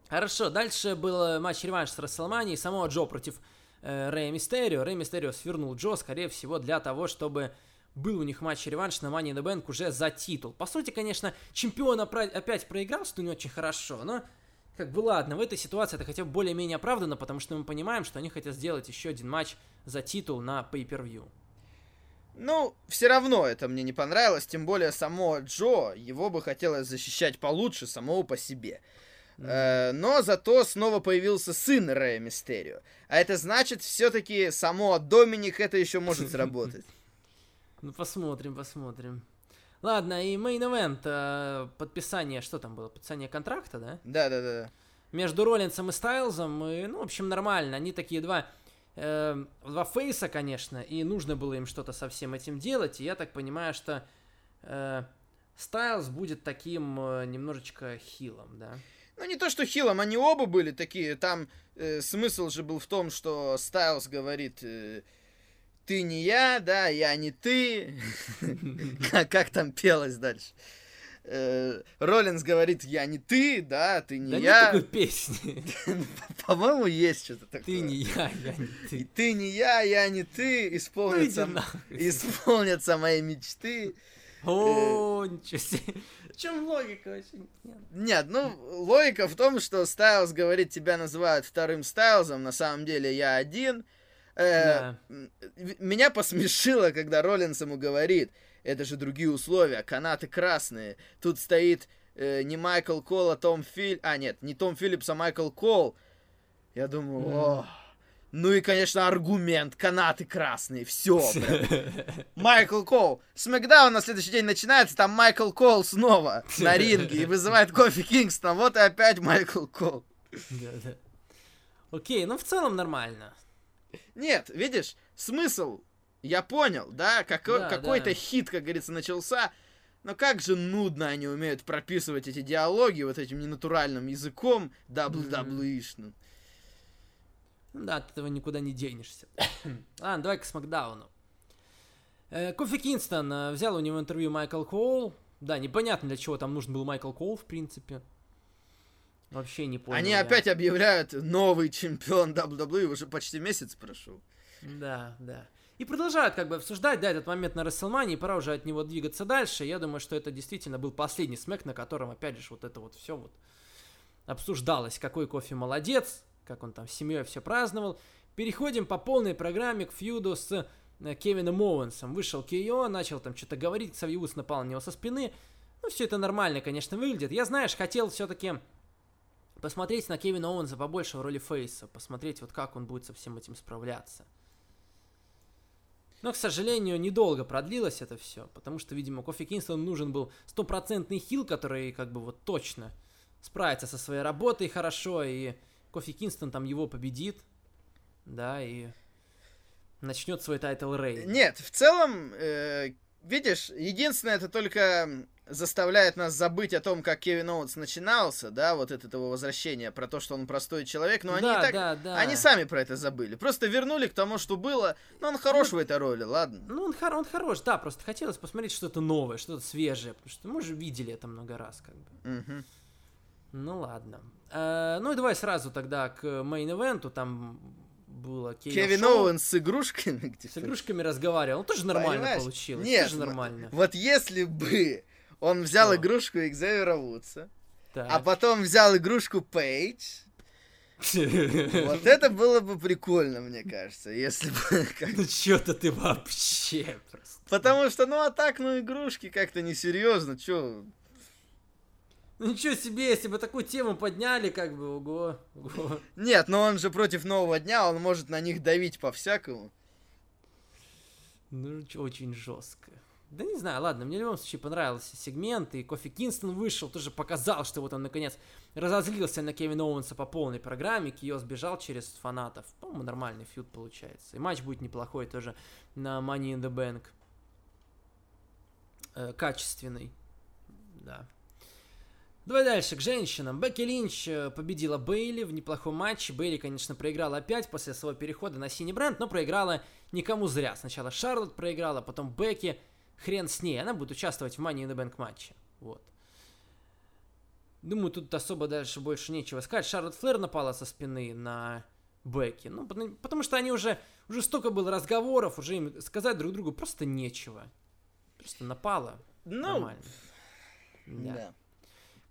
Хорошо, дальше был матч-реванш с Расселманией, самого Джо против э, Рэя Мистерио. Рэй Мистерио свернул Джо, скорее всего, для того, чтобы был у них матч-реванш на Money in the Bank уже за титул. По сути, конечно, чемпион опять проиграл, что не очень хорошо, но как бы ладно, в этой ситуации это хотя бы более-менее оправдано, потому что мы понимаем, что они хотят сделать еще один матч за титул на Pay-Per-View. Ну, все равно это мне не понравилось, тем более само Джо, его бы хотелось защищать получше самого по себе. Э, но зато снова появился сын Рэя Мистерио. А это значит, все-таки само Доминик это еще может сработать. Ну, посмотрим, посмотрим. Ладно, и мейн event, э, подписание, что там было, подписание контракта, да? Да-да-да. между Роллинсом и Стайлзом, и, ну, в общем, нормально. Они такие два, э, два фейса, конечно, и нужно было им что-то со всем этим делать. И я так понимаю, что э, Стайлз будет таким э, немножечко хилом, да? Ну, не то, что хилом, они оба были такие. Там э, смысл же был в том, что Стайлз говорит, э, ты не я, да, я не ты. Как там пелось дальше? Э, Роллинс говорит, я не ты, да, ты не да я. такой песни. По-моему, есть что-то такое. Ты не я, я не И ты. ты не я, я не ты, Ну, исполнятся, исполнятся мои мечты. О, ничего себе. В чем логика вообще? Нет, ну, логика в том, что Стайлз говорит, тебя называют вторым Стайлзом, на самом деле я один. Э, в- Меня посмешило, когда Роллинс ему говорит, это же другие условия, канаты красные. Тут стоит э, не Майкл Кол, а Том Филь... А, нет, не Том Филлипс, а Майкл Кол. Я думаю, о... Ну и, конечно, аргумент, канаты красные, все. Майкл Кол. Смакдаун на следующий день начинается, там Майкл Кол снова на ринге и вызывает Кофи Кингстона. Вот и опять Майкл Кол. Окей, ну в целом нормально. Нет, видишь, смысл я понял, да, какой, Да, какой-то да. хит, как говорится, начался. Но как же нудно они умеют прописывать эти диалоги вот этим ненатуральным языком WWE-шным. Ну Да, от этого никуда не денешься. Ладно, давай к Смакдауну. Э, Кофи Кингстон э, взял у него интервью Майкл Коул. Да, непонятно, для чего там нужен был Майкл Коул, в принципе. Вообще не понял. Они я. опять объявляют новый чемпион WWE, уже почти месяц прошел. Да, да. И продолжают как бы обсуждать, да, этот момент на Расселмане, пора уже от него двигаться дальше. Я думаю, что это действительно был последний смэк, на котором, опять же, вот это вот все вот обсуждалось. Какой кофе молодец, как он там с семьей все праздновал. Переходим по полной программе к фьюду с э, Кевином Оуэнсом. Вышел Кейо, начал там что-то говорить, Ксавьюс напал на него со спины. Ну, все это нормально, конечно, выглядит. Я, знаешь, хотел все-таки посмотреть на Кевина Оуэнса побольше в роли Фейса, посмотреть вот как он будет со всем этим справляться. Но, к сожалению, недолго продлилось это все, потому что, видимо, Кофи Кингстону нужен был стопроцентный хил, который как бы вот точно справится со своей работой хорошо, и Кофи Кингстон там его победит, да, и начнет свой title reign. Нет, в целом, э, видишь, единственное, это только заставляет нас забыть о том, как Кевин Оуэнс начинался, да, вот это его возвращение, про то, что он простой человек, но они да, так, да, да. они сами про это забыли. Просто вернули к тому, что было, но он хорош в этой роли, ладно. Ну, он, хор- он хорош, да, просто хотелось посмотреть что-то новое, что-то свежее, потому что мы же видели это много раз, как бы. Мгм. Ну ладно. Э, ну и давай сразу тогда к мейн-эвенту, там было Кейо Кевин Шоу. Оуэнс с игрушками, С игрушками разговаривал. Ну, тоже нормально Понимаешь? получилось. Нет, тоже нормально. Вот если бы он взял Что? игрушку Экзевера Вудса, Так. а потом взял игрушку Пейдж, вот это было бы прикольно, мне кажется, если бы... Ну что-то ты вообще просто. Потому что, ну, а так, ну, игрушки как-то несерьезно, чё... Ну ничего себе, если бы такую тему подняли, как бы, ого, ого. Нет, но он же против нового дня, он может на них давить по-всякому. Ну, очень жестко. Да не знаю, ладно, мне в любом случае понравился сегмент, и Кофи Кингстон вышел, тоже показал, что вот он наконец разозлился на Кевина Оуэнса по полной программе, Кио сбежал через фанатов. По-моему, нормальный фьюд получается. И матч будет неплохой тоже на Money in the Bank. Э, качественный. Да. Давай дальше, к женщинам. Бекки Линч э, победила Бейли в неплохом матче. Бейли, конечно, проиграла опять после своего перехода на синий бренд, но проиграла никому зря. Сначала Шарлот проиграла, потом Бекки. Хрен с ней. Она будет участвовать в Money in the Bank матче. Вот. Думаю, тут особо дальше больше нечего сказать. Шарлот Флэр напала со спины на Бекки. Ну, потому, что они уже... Уже столько было разговоров, уже им сказать друг другу просто нечего. Просто напала. Ну, Нормально. Да. да.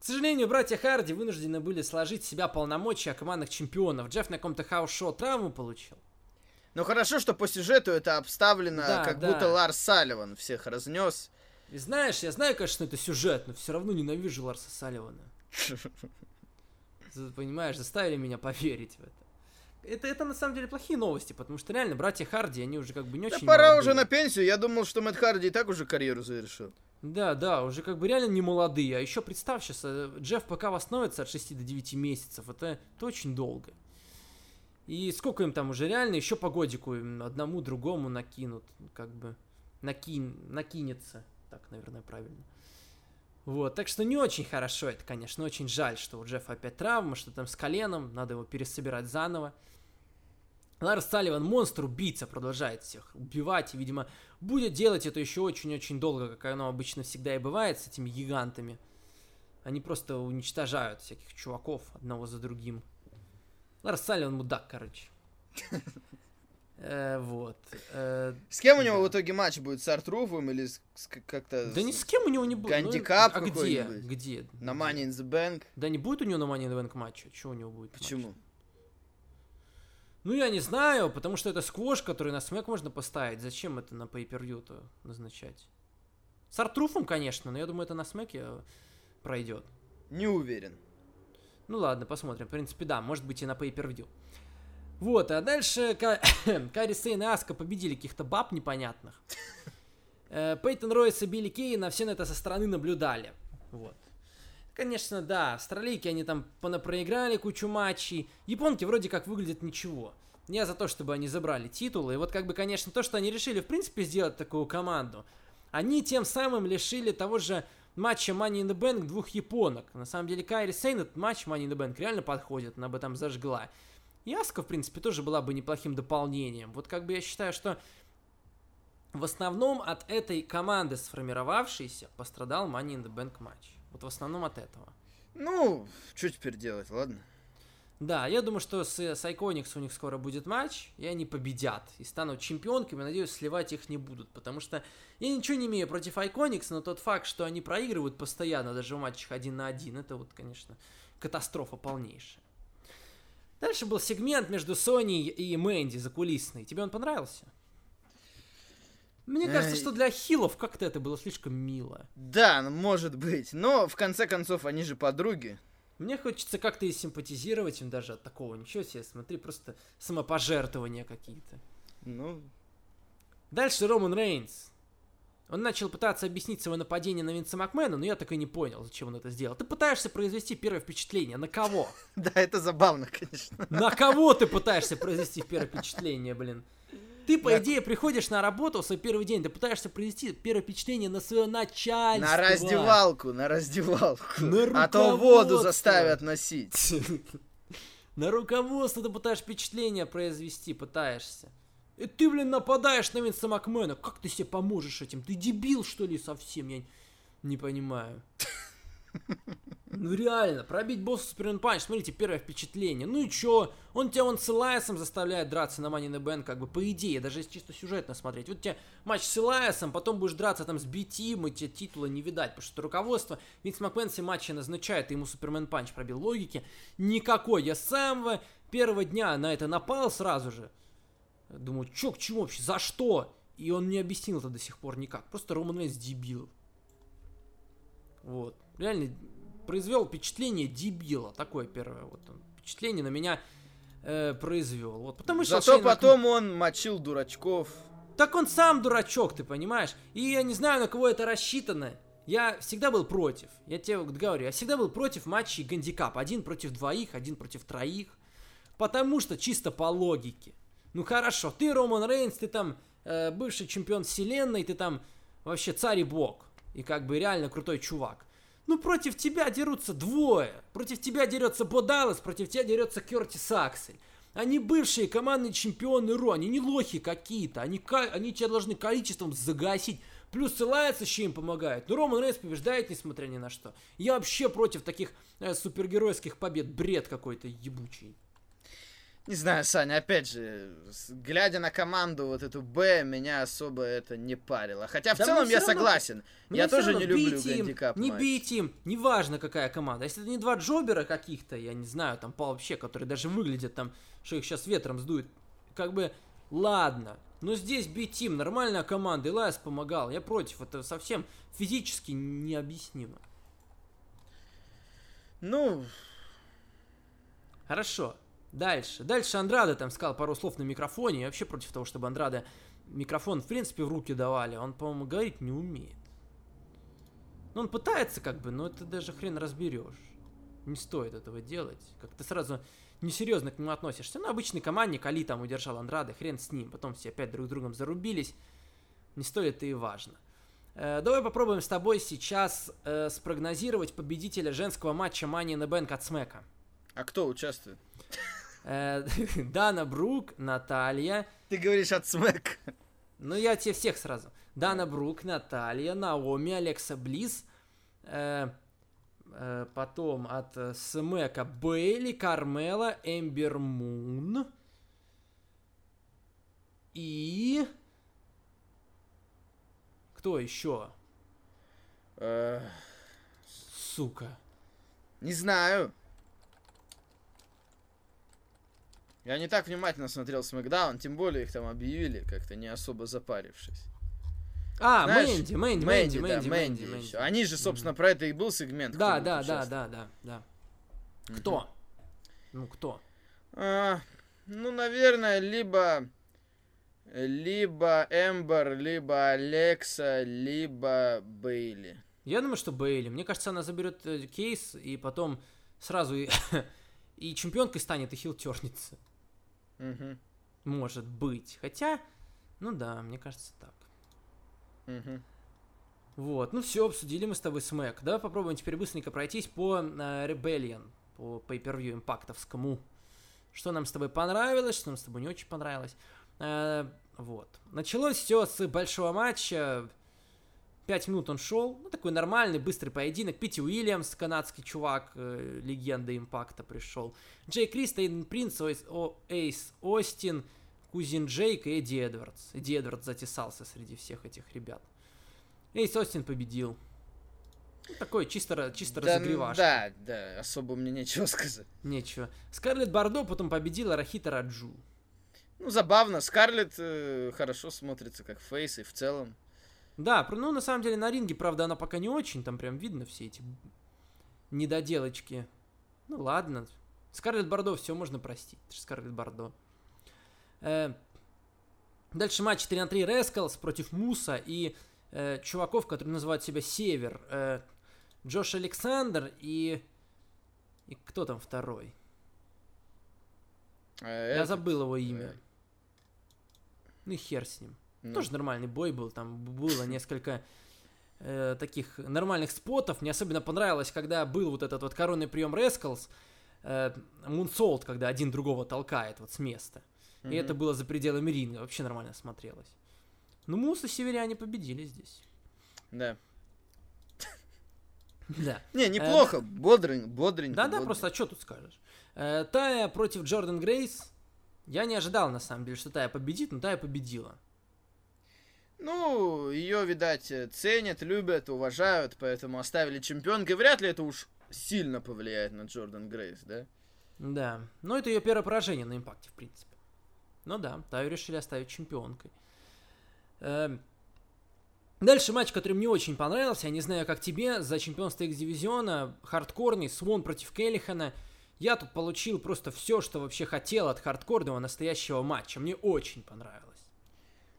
К сожалению, братья Харди вынуждены были сложить в себя полномочия командных чемпионов. Джефф на каком-то house show травму получил. Ну хорошо, что по сюжету это обставлено, Да, как да. будто Ларс Салливан всех разнес. И знаешь, я знаю, конечно, что это сюжет, но все равно ненавижу Ларса Салливана. Понимаешь, заставили меня поверить в это. Это, это на самом деле плохие новости, потому что реально братья Харди, они уже как бы не Да очень пора молодые. уже на пенсию. Я думал, что Мэтт Харди и так уже карьеру завершил. Да, да, уже как бы реально не молодые. А еще представь сейчас, э, Джефф пока восстановится от 6 до 9 месяцев. Это, это очень долго. И сколько им там уже реально, еще по годику одному другому накинут. Как бы накинь, накинется. Так, наверное, правильно. Вот, так что не очень хорошо это, конечно, очень жаль, что у Джеффа опять травма, что там с коленом, надо его пересобирать заново. Ларс Салливан, монстр-убийца, продолжает всех убивать, и, видимо, будет делать это еще очень-очень долго, как оно обычно всегда и бывает с этими гигантами. Они просто уничтожают всяких чуваков одного за другим. Ларс Салливан мудак, короче. Э, Вот. Э, С кем у него в итоге матч будет? С Артруфом или как-то... Да с- ни с кем у него не будет. Ну, Гандикап А где? Где? На Money in the Bank? Да не будет у него на Money in the Bank матча? Чего у него будет матч? Ну, я не знаю, потому что это сквош, который на смэк можно поставить. Зачем это на pay-per-view-то назначать? С Артруфом, конечно, но я думаю, это на смеке пройдет. Не уверен. Ну ладно, посмотрим. В принципе, да, может быть и на pay-per-view. Вот, а дальше Ка- Кари Сейн и Аска победили каких-то баб непонятных. Э, Пейтон Ройс и Билли Кейна все на это со стороны наблюдали. Вот. Конечно, да, австралийки, они там проиграли кучу матчей. Японки вроде как выглядят ничего. Я за то, чтобы они забрали титулы. И вот как бы, конечно, то, что они решили, в принципе, сделать такую команду, они тем самым лишили того же матча Money in the Bank двух японок. На самом деле, Кайри Сейн этот матч Money in the Bank реально подходит, она бы там зажгла. И Аска, в принципе, тоже была бы неплохим дополнением. Вот как бы я считаю, что в основном от этой команды сформировавшейся пострадал Money in the Bank матч. Вот в основном от этого. Ну, что теперь делать, ладно? Да, я думаю, что с, с Iconics у них скоро будет матч, и они победят, и станут чемпионками, надеюсь, сливать их не будут, потому что я ничего не имею против Iconics, но тот факт, что они проигрывают постоянно, даже в матчах один на один, это вот, конечно, катастрофа полнейшая. Дальше был сегмент между Соней и Мэнди закулисный. Тебе он понравился? Мне кажется, Эй. что для хилов как-то это было слишком мило. Да, ну, может быть. Но, в конце концов, они же подруги. Мне хочется как-то и симпатизировать им даже от такого. Ничего себе, смотри, просто самопожертвования какие-то. Ну, Дальше Роман Рейнс. Он начал пытаться объяснить свое нападение на Винса Макмена, но я так и не понял, зачем он это сделал. Ты пытаешься произвести первое впечатление. На кого? да, это забавно, конечно. На кого ты пытаешься произвести первое впечатление, блин? Ты, по На- идее, приходишь на работу в свой первый день, ты пытаешься произвести первое впечатление на свое начальство. На раздевалку, на раздевалку. На а то воду заставят носить. На руководство ты пытаешься впечатление произвести, пытаешься. И ты, блин, нападаешь на Винса Макмена. Как ты себе поможешь этим? Ты дебил, что ли, совсем? Я не понимаю. Ну реально, пробить босса Супермен Панч, смотрите, первое впечатление. Ну и чё? Он тебя вон с Элайасом заставляет драться на Money in the Bank, как бы по идее, даже если чисто сюжетно смотреть. Вот тебе матч с Элайасом, потом будешь драться там с BT, и тебе титула не видать, потому что руководство Винс Макмен все матчи назначает, и ему Superman Punch пробил логики. Никакой. Я с самого первого дня на это напал сразу же. Думаю, чё, к чему вообще, за что? И он не объяснил это до сих пор никак. Просто Роман Рейнс дебил. Вот. Реально произвел впечатление дебила. Такое первое вот он, впечатление на меня э, произвел. Вот. Потом вышел Зато потом он мочил дурачков. Так он сам дурачок, ты понимаешь? И я не знаю, на кого это рассчитано. Я всегда был против. Я тебе говорю, я всегда был против матчей гандикап. Один против двоих, один против троих. Потому что чисто по логике. Ну хорошо, ты Роман Рейнс, ты там э, бывший чемпион вселенной, ты там вообще царь и бог. И как бы реально крутой чувак. Ну против тебя дерутся двое. Против тебя дерется Бо Даллас, против тебя дерется Кертис Аксель. Они бывшие командные чемпионы Ро, они не лохи какие-то, они, они тебя должны количеством загасить. Плюс Элайс еще им помогает. Но Роман Рейнс побеждает, несмотря ни на что. Я вообще против таких э, супергеройских побед. Бред какой-то ебучий. Не знаю, Саня, опять же, глядя на команду вот эту Б, меня особо это не парило. Хотя в Да целом я равно- согласен. Я тоже не люблю им, гандикап Не матч. бить им, неважно какая команда. Если это не два джобера каких-то, я не знаю, там по вообще, которые даже выглядят там, что их сейчас ветром сдует. Как бы, ладно. Но здесь бить им, нормальная команда, Илайс помогал. Я против, это совсем физически необъяснимо. Ну, Хорошо. Дальше. Дальше Андрада там сказал пару слов на микрофоне. Я вообще против того, чтобы Андрада микрофон, в принципе, в руки давали. Он, по-моему, говорить не умеет. Ну, он пытается как бы, но это даже хрен разберешь. Не стоит этого делать. Как ты сразу несерьезно к нему относишься. Ну, обычный командник, Али там удержал Андрады, хрен с ним. Потом все опять друг с другом зарубились. Не стоит и важно. Э, давай попробуем с тобой сейчас э, спрогнозировать победителя женского матча the Bank от Смека. а кто участвует? Э, Дана Брук, Наталья. Ты говоришь от Смэк. Ну, я тебе всех сразу. Дана Брук, Наталья, Наоми, Алекса Близ. э, э, потом от э, Смека Бейли, Кармела, Эмбер Мун. И... Кто еще? Сука. Не знаю. Я не так внимательно смотрел Смакдаун, тем более их там объявили, как-то не особо запарившись. А, Знаешь, Мэнди, Мэнди, Мэнди, да, Мэнди, Мэнди. Мэнди. Они же, собственно, про это и был сегмент. Да, да, да, да, да, да. Кто? Ну, кто? А, ну, наверное, либо... Либо Эмбер, либо Алекса, либо Бейли. Я думаю, что Бейли. Мне кажется, она заберет э, кейс и потом сразу и, и чемпионкой станет, и хил тернется. Мгм, Может быть. Хотя, ну да, мне кажется так. мгм. Вот, ну все, обсудили мы с тобой смэк. Давай попробуем теперь быстренько пройтись по э, Rebellion, по pay-per-view импактовскому. Что нам с тобой понравилось, что нам с тобой не очень понравилось. Э, вот. Началось все с большого матча. Пять минут он шел. Ну, такой нормальный, быстрый поединок. Пити Уильямс, канадский чувак, э, легенда импакта пришел. Джей Крис, Принц, Ойс- О- Эйс Остин, Кузин Джейк и Эдди Эдвардс. Эдди Эдвардс затесался среди всех этих ребят. Эйс Остин победил. Ну, такой чисто, чисто Да, разогреваш. да, да, особо мне нечего сказать. Нечего. Скарлетт Бардо потом победила Рахита Раджу. Ну, забавно. Скарлетт э, хорошо смотрится как фейс и в целом. Да, ну на самом деле на ринге, правда, она пока не очень, там прям видно все эти недоделочки. Ну ладно. Скарлетт Бардо все можно простить. Это же Скарлетт Бардо. Э, дальше матч 3 на 3 Рескалс против Муса и э, чуваков, которые называют себя Север. Э, Джош Александр и... И кто там второй? А Я забыл его э, имя. Ну и хер с ним. Ну, Тоже нормальный бой был, там было несколько э, таких нормальных спотов. Мне особенно понравилось, когда был вот этот вот коронный прием Рескалс, э, Мунсолт, когда один другого толкает вот с места. И мгм. это было за пределами ринга, вообще нормально смотрелось. Ну, Мус и Северяне победили здесь. Да. Да. Не, неплохо. Бодрень, бодренько. Да-да, просто а что тут скажешь? Э, Тая против Джордан Грейс. Я не ожидал, на самом деле, что Тая победит, но Тая победила. Ну, ее, видать, ценят, любят, уважают, поэтому оставили чемпионкой. Вряд ли это уж сильно повлияет на Джордан Грейс, да? Да, но это ее первое поражение на импакте, в принципе. Ну да, Таю решили оставить чемпионкой. Эм, Дальше матч, который мне очень понравился. Я не знаю, как тебе, за чемпионство X-дивизиона. Хардкорный, Свон против Келлихана. Я тут получил просто все, что вообще хотел от хардкорного настоящего матча. Мне очень понравилось.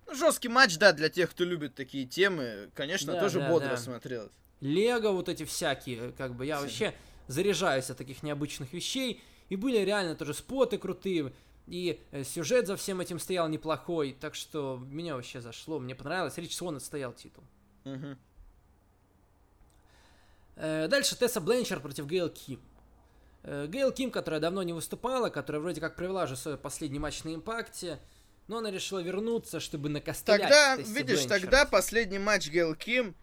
Ну, жесткий матч, да, для тех, кто любит такие темы, конечно, Да, тоже да, бодро да. смотрелось. Лего, вот эти всякие, как бы я вообще заряжаюсь от таких необычных вещей. И были реально тоже споты крутые, и э, сюжет за всем этим стоял неплохой, так что меня вообще зашло, мне понравилось. Рич Свон отстоял титул. Э, Дальше Тесса Бленчер против Гейл Ким. Э, Гейл Ким, которая давно не выступала, которая вроде как провела же свой последний матч на импакте, но она решила вернуться, чтобы накостылять Тогда, Тессе видишь, Бленчер. тогда последний матч Гейл Ким,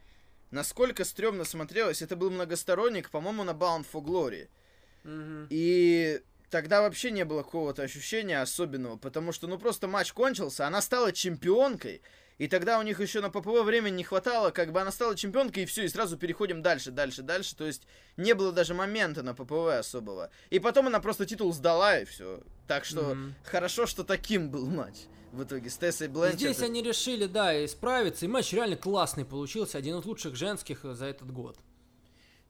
насколько стрёмно смотрелось, это был многосторонник, по-моему, на Bound for Glory. Мгм. И тогда вообще не было какого-то ощущения особенного, потому что, ну, просто матч кончился, она стала чемпионкой, и тогда у них еще на ППВ времени не хватало, как бы она стала чемпионкой, и все, и сразу переходим дальше, дальше, дальше, то есть не было даже момента на ППВ особого. И потом она просто титул сдала, и все. Так что Мгм. хорошо, что таким был матч в итоге с Тессой Бленчерд. Здесь они решили, да, исправиться, и матч реально классный получился, один из лучших женских э, за этот год.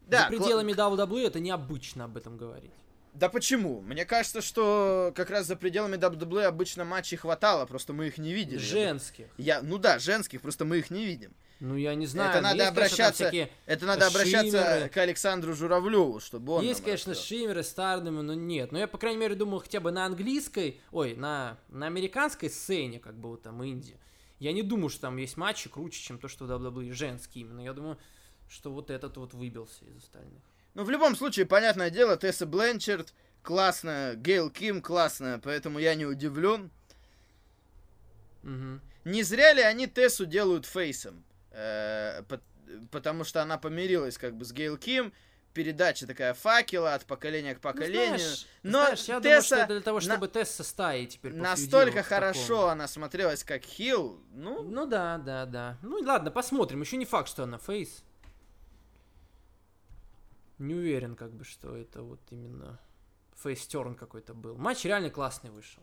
Да, за пределами WWE это необычно об этом говорить. Да почему? Мне кажется, что как раз за пределами WWE обычно матчей хватало, просто мы их не видели. Женских. Я, ну да, женских, просто мы их не видим. Ну, я не знаю. это надо есть, конечно, обращаться, всякие- это надо обращаться шиммеры. к Александру Журавлеву, чтобы он. Есть, конечно, рассказал. шиммеры, стардомы, но нет. Но я, по крайней мере, думал хотя бы на английской, ой, на, на американской сцене, как бы вот там Инди. Я не думаю, что там есть матчи круче, чем то, что в WWE женские именно. Я думаю, что вот этот вот выбился из остальных. Ну, в любом случае, понятное дело, Тесса Бленчард классная, Гейл Ким классная, поэтому я не удивлен. Мгм. Не зря ли они Тессу делают фейсом? Э, пот- потому что она помирилась как бы с Гейл Ким, передача такая факела от поколения к Ну, поколению. знаешь, Но знаешь, я думаю, что Тесса для того, на- чтобы Тесса стаи теперь настолько хорошо таком. она смотрелась как heel, ну, Ну да, да, да. Ну ладно, посмотрим. Еще не факт, что она фейс. Не уверен, как бы, что это вот именно face turn какой-то был. Матч реально классный вышел.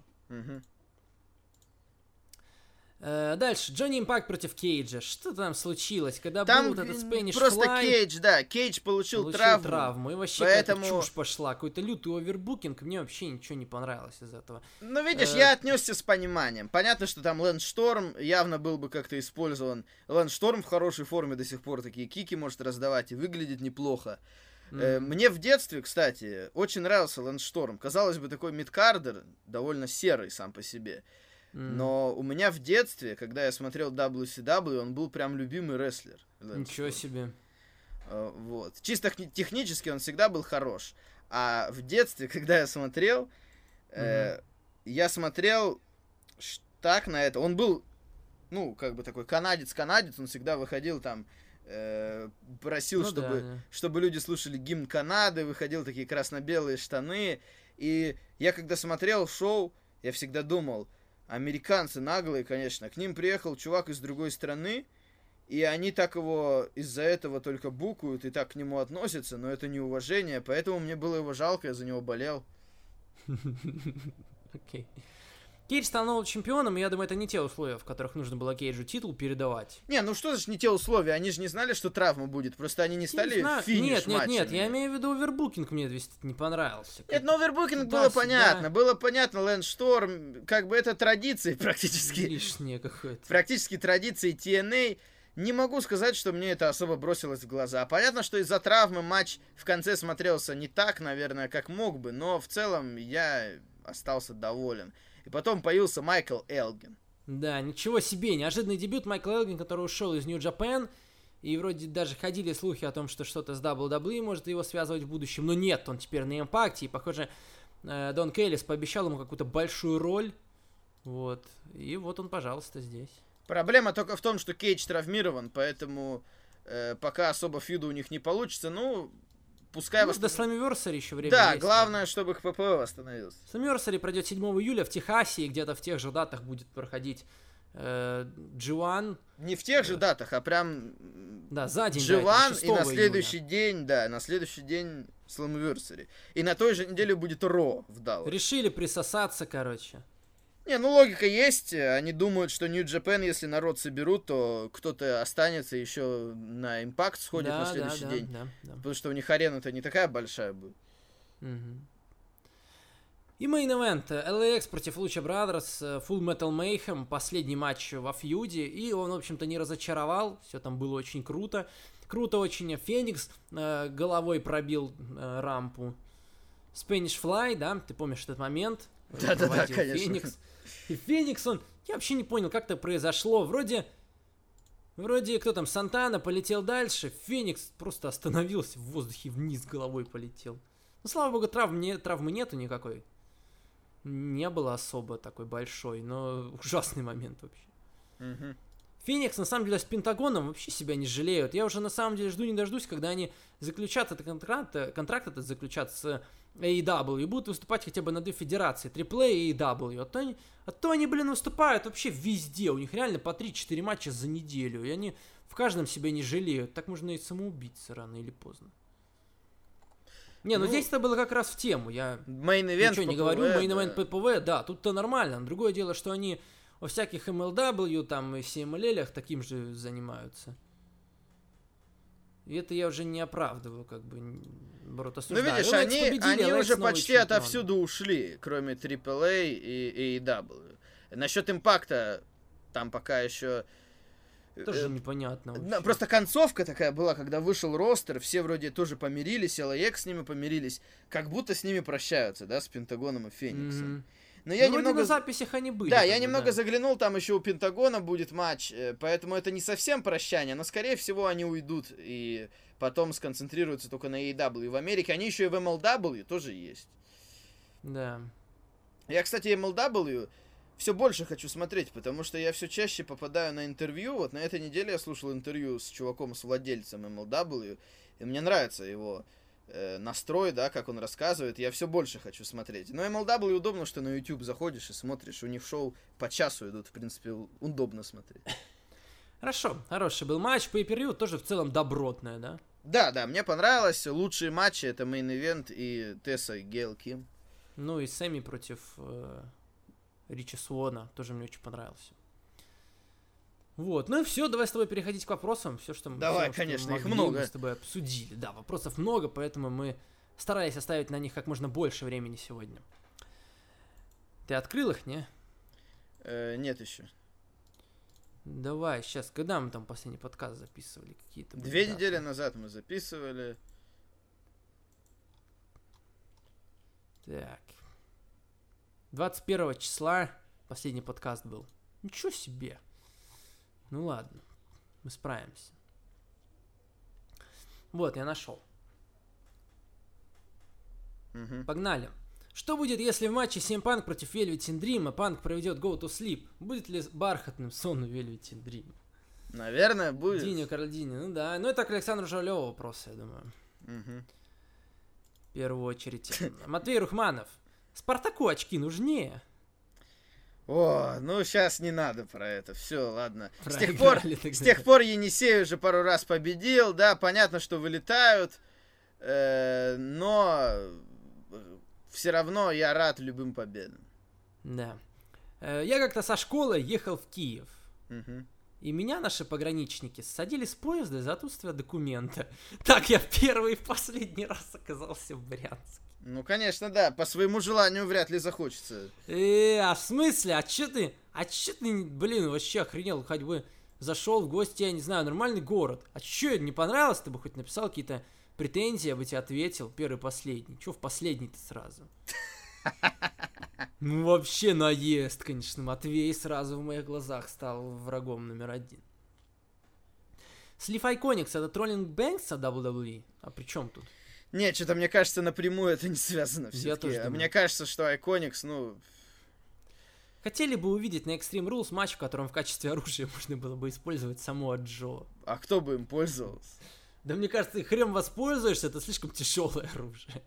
Э, дальше, Джонни Импакт против Кейджа. Что там случилось, когда Там был вот этот Spanish просто Fly, Кейдж, да, Кейдж получил, получил травму. И вообще Поэтому- какая-то чушь пошла. Какой-то лютый овербукинг. Мне вообще ничего не понравилось из этого. Ну, видишь, Э, я отнесся с пониманием. Понятно, что там Лэнд Шторм явно был бы как-то использован. Лэнд Шторм в хорошей форме до сих пор такие кики может раздавать и выглядит неплохо. Мгм. Мне в детстве, кстати, очень нравился Лэнд Шторм. Казалось бы, такой мидкардер, довольно серый сам по себе. М. Но у меня в детстве, когда я смотрел WCW, он был прям любимый рестлер. Лэнд Ничего себе. Э, Вот. Чисто хни- технически он всегда был хорош. А в детстве, когда я смотрел, э, я смотрел так на это. Он был, ну, как бы такой канадец-канадец, он всегда выходил там, э, просил, Ну да, чтобы, да. чтобы люди слушали гимн Канады, выходил такие красно-белые штаны. И я когда смотрел шоу, я всегда думал, американцы наглые, конечно, к ним приехал чувак из другой страны, и они так его из-за этого только букают и так к нему относятся, но это неуважение, поэтому мне было его жалко, я за него болел. Окей. Кейдж новым чемпионом, и я думаю, это не те условия, в которых нужно было Кейджу титул передавать. Не, ну что значит не те условия? Они же не знали, что травма будет, просто они не стали Не знаю. финиш Нет, нет, нет, я имею в виду овербукинг мне не понравился. Нет, ну овербукинг Туда-сюда. было понятно, было понятно, Лэнд Шторм, как бы это традиции практически, Лишнее какое-то. практически традиции TNA. Не могу сказать, что мне это особо бросилось в глаза. Понятно, что из-за травмы матч в конце смотрелся не так, наверное, как мог бы, но в целом я остался доволен. И потом появился Майкл Элгин. Да, ничего себе, неожиданный дебют Майкл Элгин, который ушел из Japan, и вроде даже ходили слухи о том, что что-то с WWE может его связывать в будущем, но нет, он теперь на импакте, и, похоже, э, Дон Кейлис пообещал ему какую-то большую роль, вот, и вот он, пожалуйста, здесь. Проблема только в том, что Кейдж травмирован, поэтому э, пока особо фьюда у них не получится. Ну, пускай Ну, восст- до Slammiversary еще время Да, есть. главное, чтобы к ПП восстановился. Slammiversary пройдет 7 июля в Техасе, и где-то в тех же датах будет проходить э, G1, Не в тех же датах, а прям да, за день до этого, G1 6 и на следующий день, да, на следующий день Slammiversary. И на той же неделе будет Ро в Далласе. Решили присосаться, короче. Не, ну логика есть. Они думают, что Japan, если народ соберут, то кто-то останется еще на импакт сходит да, на следующий да, день. Да, да, Потому что у них арена-то не такая большая будет. Мгм. И мейн event LAX против Lucha Brothers, э, Full Metal Mayhem, последний матч во фьюде, и он, в общем-то, не разочаровал, все там было очень круто. Круто очень Феникс э, головой пробил э, рампу. Spanish Fly, да, ты помнишь этот момент? Да-да-да, конечно. Феникс. И Феникс, он, я вообще не понял, как это произошло. Вроде, вроде, кто там, Сантана полетел дальше, Феникс просто остановился в воздухе, вниз головой полетел. Ну, слава богу, травм не, травмы нету никакой. Не было особо такой большой, но ужасный момент вообще. Мгм. Феникс, на самом деле, с Пентагоном вообще себя не жалеют. Я уже, на самом деле, жду не дождусь, когда они заключат этот контракт, э, контракт этот заключат с AEW и будут выступать хотя бы на две федерации, AAA и AEW. А то, они, а то они, блин, выступают вообще везде. У них реально по 3-4 матча за неделю. И они в каждом себя не жалеют. Так можно и самоубиться рано или поздно. Не, ну, Ну, здесь это было как раз в тему. Я Main event Ничего не говорю, main да. event PPV, да, тут-то нормально. Другое дело, что они во всяких MLW, там, и CMLL таким же занимаются. И это я уже не оправдываю, как бы, наоборот, Ну, осуждаю. видишь, LAX они, победили, они уже почти чемпион. отовсюду ушли, кроме AAA и AEW. Насчет импакта, там пока еще... Тоже э, непонятно. Вообще. Просто концовка такая была, когда вышел ростер, все вроде тоже помирились, LAX с ними помирились, как будто с ними прощаются, да, с Пентагоном и Фениксом. Мгм. Но я Ну, немного... на записях они были. Да, я немного да. заглянул, там еще у Пентагона будет матч, э, поэтому это не совсем прощание, но скорее всего они уйдут и потом сконцентрируются только на AEW. В Америке они еще и в MLW тоже есть. Да. Я, кстати, MLW все больше хочу смотреть, потому что я все чаще попадаю на интервью. Вот на этой неделе я слушал интервью с чуваком, с владельцем MLW, и мне нравится его э, настрой, да, как он рассказывает. Я все больше хочу смотреть. Но MLW удобно, что на YouTube заходишь и смотришь. У них шоу по часу идут, в принципе, удобно смотреть. Хорошо, хороший был матч. Pay per тоже в целом добротное, да? Да, да, мне понравилось. Лучшие матчи это мейн ивент и Тесса и Гейл Ким. Ну и Сэмми против э, Ричи Суона тоже мне очень понравился. Вот, ну и все, давай с тобой переходить к вопросам. Все, что мы Давай, что конечно, их могли, много. Мы с тобой обсудили. Да, вопросов много, поэтому мы старались оставить на них как можно больше времени сегодня. Ты открыл их, не? Э, нет еще. Давай, сейчас, когда мы там последний подкаст записывали? Какие-то Две даты? недели назад мы записывали. Так. 21 числа последний подкаст был. Ничего себе. Ну ладно, мы справимся. Вот, я нашел. Мгм. Погнали. Что будет, если в матче 7 Панк против Velvet Dream, а Панк проведет Go to Sleep? Будет ли бархатным сон у Velvet Dream? Наверное, будет. Диню Карольдини, ну да. Ну это к Александру Жавлеву вопрос, я думаю. Мгм. В первую очередь. Матвей Рухманов. Спартаку очки нужнее. О, ну сейчас не надо про это. Все, ладно. С тех пор, тогда. с тех пор Енисей уже пару раз победил, да, понятно, что вылетают, э, но все равно я рад любым победам. Да. Э, Я как-то со школы ехал в Киев. Мгм. И меня наши пограничники садили с поезда из-за отсутствия документа. Так я первый и в последний раз оказался в Брянске. Ну, конечно, да, по своему желанию вряд ли захочется. Э, а в смысле? А чё ты? А чё ты, блин, вообще охренел? Хоть бы зашел в гости, я не знаю, нормальный город. А чё, не понравилось? Ты бы хоть написал какие-то претензии, я бы тебе ответил. Первый, последний. Чё в последний-то сразу? Ну, вообще наезд, конечно. Матвей сразу в моих глазах стал врагом номер один. Слив Айконикс это троллинг Бэнкса WWE? А при чем тут? Нет, что-то мне кажется, напрямую это не связано Я все-таки. тоже думаю. Мне кажется, что Айконикс, ну, Хотели бы увидеть на Extreme Rules матч, в котором в качестве оружия можно было бы использовать само Джо. а кто бы им пользовался? Да мне кажется, хрен воспользуешься, это слишком тяжелое оружие.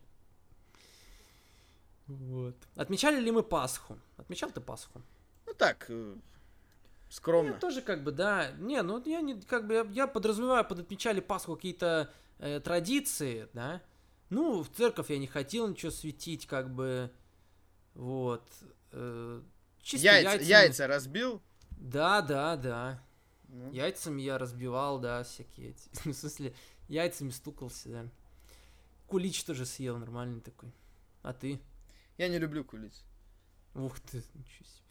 Вот. Отмечали ли мы Пасху? Отмечал ты Пасху? Ну так, э, скромно. Я тоже как бы, да. Не, ну я не, как бы, я, я подразумеваю, под отмечали Пасху какие-то э, традиции, да. Ну, в церковь я не хотел ничего светить, как бы, вот. э, чисто Яйца, яйцами- яйца разбил? Да, да, да. Ну. Яйцами я разбивал, да, всякие эти. В смысле, яйцами стукался, да. Кулич тоже съел, нормальный такой. А ты? Я не люблю кулис. Ух ты, ничего себе.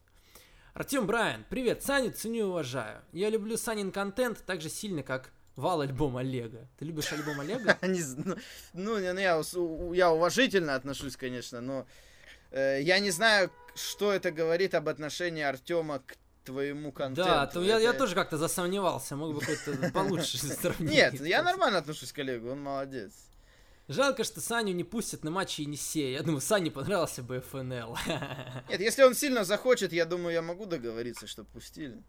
Артем Брайан, привет, Саню ценю и уважаю. Я люблю Санин контент так же сильно, как вал альбом Олега. Ты любишь альбом Олега? Не ну, ну, не- ну, я, ус- у- я уважительно отношусь, конечно, но э, я не знаю, что это говорит об отношении Артема к твоему контенту. Да, то я, я тоже как-то засомневался, мог бы какой-то получше сравнить. Нет, я нормально отношусь к коллегу, он молодец. Жалко, что Саню не пустят на матче Енисея. Я думаю, Сане понравился бы ФНЛ. Нет, если он сильно захочет, я думаю, я могу договориться, чтобы пустили.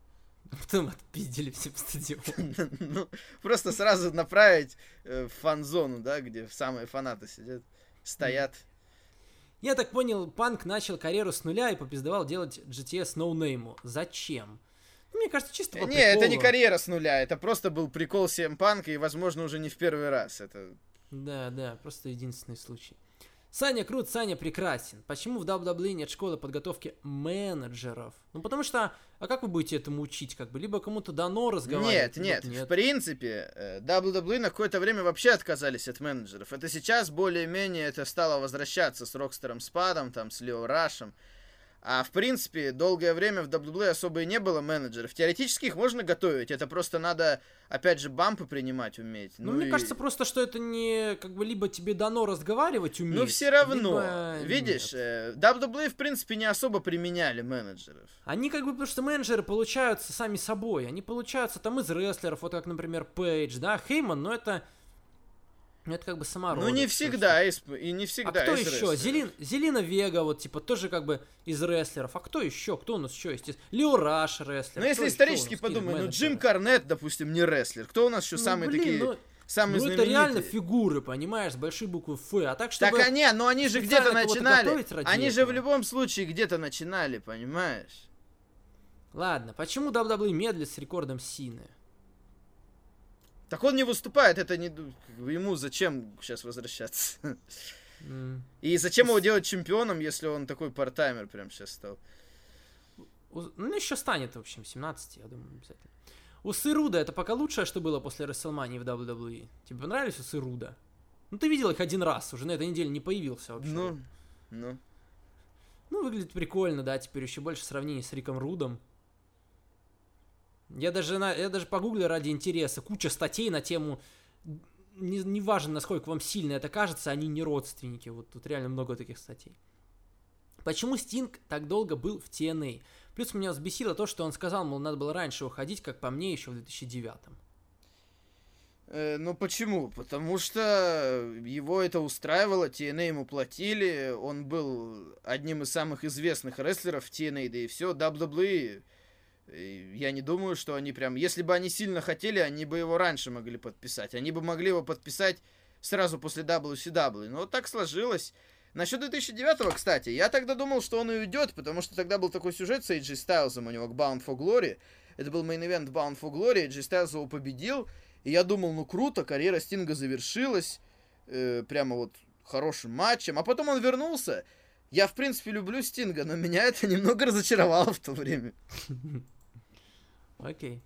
Потом отпиздили все в стадион. Ну, просто сразу направить э, в фан-зону, да, где самые фанаты сидят, стоят. Я так понял, Панк начал карьеру с нуля и попиздовал делать GTS ноунейму. Зачем? Ну, Мне кажется, чисто по Не, это не карьера с нуля, это просто был прикол CM Punk, и, возможно, уже не в первый раз. Это Да, да, просто единственный случай. Саня крут, Саня прекрасен. Почему в WWE нет школы подготовки менеджеров? Ну, потому что, а как вы будете этому учить, как бы? Либо кому-то дано разговаривать, Нет, либо нет, в принципе, э, WWE на какое-то время вообще отказались от менеджеров. Это сейчас более-менее это стало возвращаться с Рокстером Спадом, там, с Лео Рашем. А в принципе, долгое время в WWE особо и не было менеджеров. Теоретически их можно готовить, это просто надо, опять же, бампы принимать уметь. Ну, мне и- кажется просто, что это не, как бы, либо тебе дано разговаривать уметь, Ну, все равно, либо видишь, нет. э, WWE, в принципе, не особо применяли менеджеров. Они как бы, потому что менеджеры получаются сами собой. Они получаются там из рестлеров, вот как, например, Пейдж, да, Хейман, но это... Ну, это как бы самородок. Ну, не всегда, из- и не А всегда кто из еще? Зелин, Зелина Вега, вот, типа, тоже как бы из рестлеров. А кто еще? Кто у нас еще есть? Лео Раш рестлер. Ну, если Кто исторически подумать, ну? Джим Карнет, допустим, не рестлер. Кто у нас еще Ну, самые блин, такие, ну, самые ну, это знаменитые? реально фигуры, понимаешь, с большой буквы Ф. А так, чтобы... Так они, но они же где-то начинали. Они же в этого. любом случае где-то начинали, понимаешь? Ладно, почему WWE медлит с рекордом Сины? Так он не выступает, это не... Ему зачем сейчас возвращаться? И зачем его делать чемпионом, если он такой партаймер прям сейчас стал? Ну, еще станет, в общем, 17, я думаю, обязательно. Усы Руда это пока лучшее, что было после Расселмании в WWE. Тебе понравились усы Руда? Ну, ты видел их один раз, уже на этой неделе не появился вообще. Ну, ну. Ну, выглядит прикольно, да, теперь еще больше сравнений с Риком Рудом. Я даже, на, я даже погуглил ради интереса. Куча статей на тему... Не, не важно, насколько вам сильно это кажется, они не родственники. Вот тут реально много таких статей. Почему Стинг так долго был в TNA? Плюс меня взбесило то, что он сказал, мол, надо было раньше уходить, как по мне, еще в 2009 Э, ну почему? Потому что его это устраивало, TNA ему платили, он был одним из самых известных рестлеров в TNA, да и все, WWE, я не думаю, что они прям, если бы они сильно хотели, они бы его раньше могли подписать, они бы могли его подписать сразу после WCW, но так сложилось. Насчет 2009 кстати, я тогда думал, что он и уйдет, потому что тогда был такой сюжет с AJ Styles у него к Bound for Glory, это был main event Bound for Glory, AJ Styles его победил, и я думал, ну круто, карьера Стинга завершилась, э, прямо вот хорошим матчем. А потом он вернулся. Я, в принципе, люблю Стинга, но меня это немного разочаровало в то время. Окей.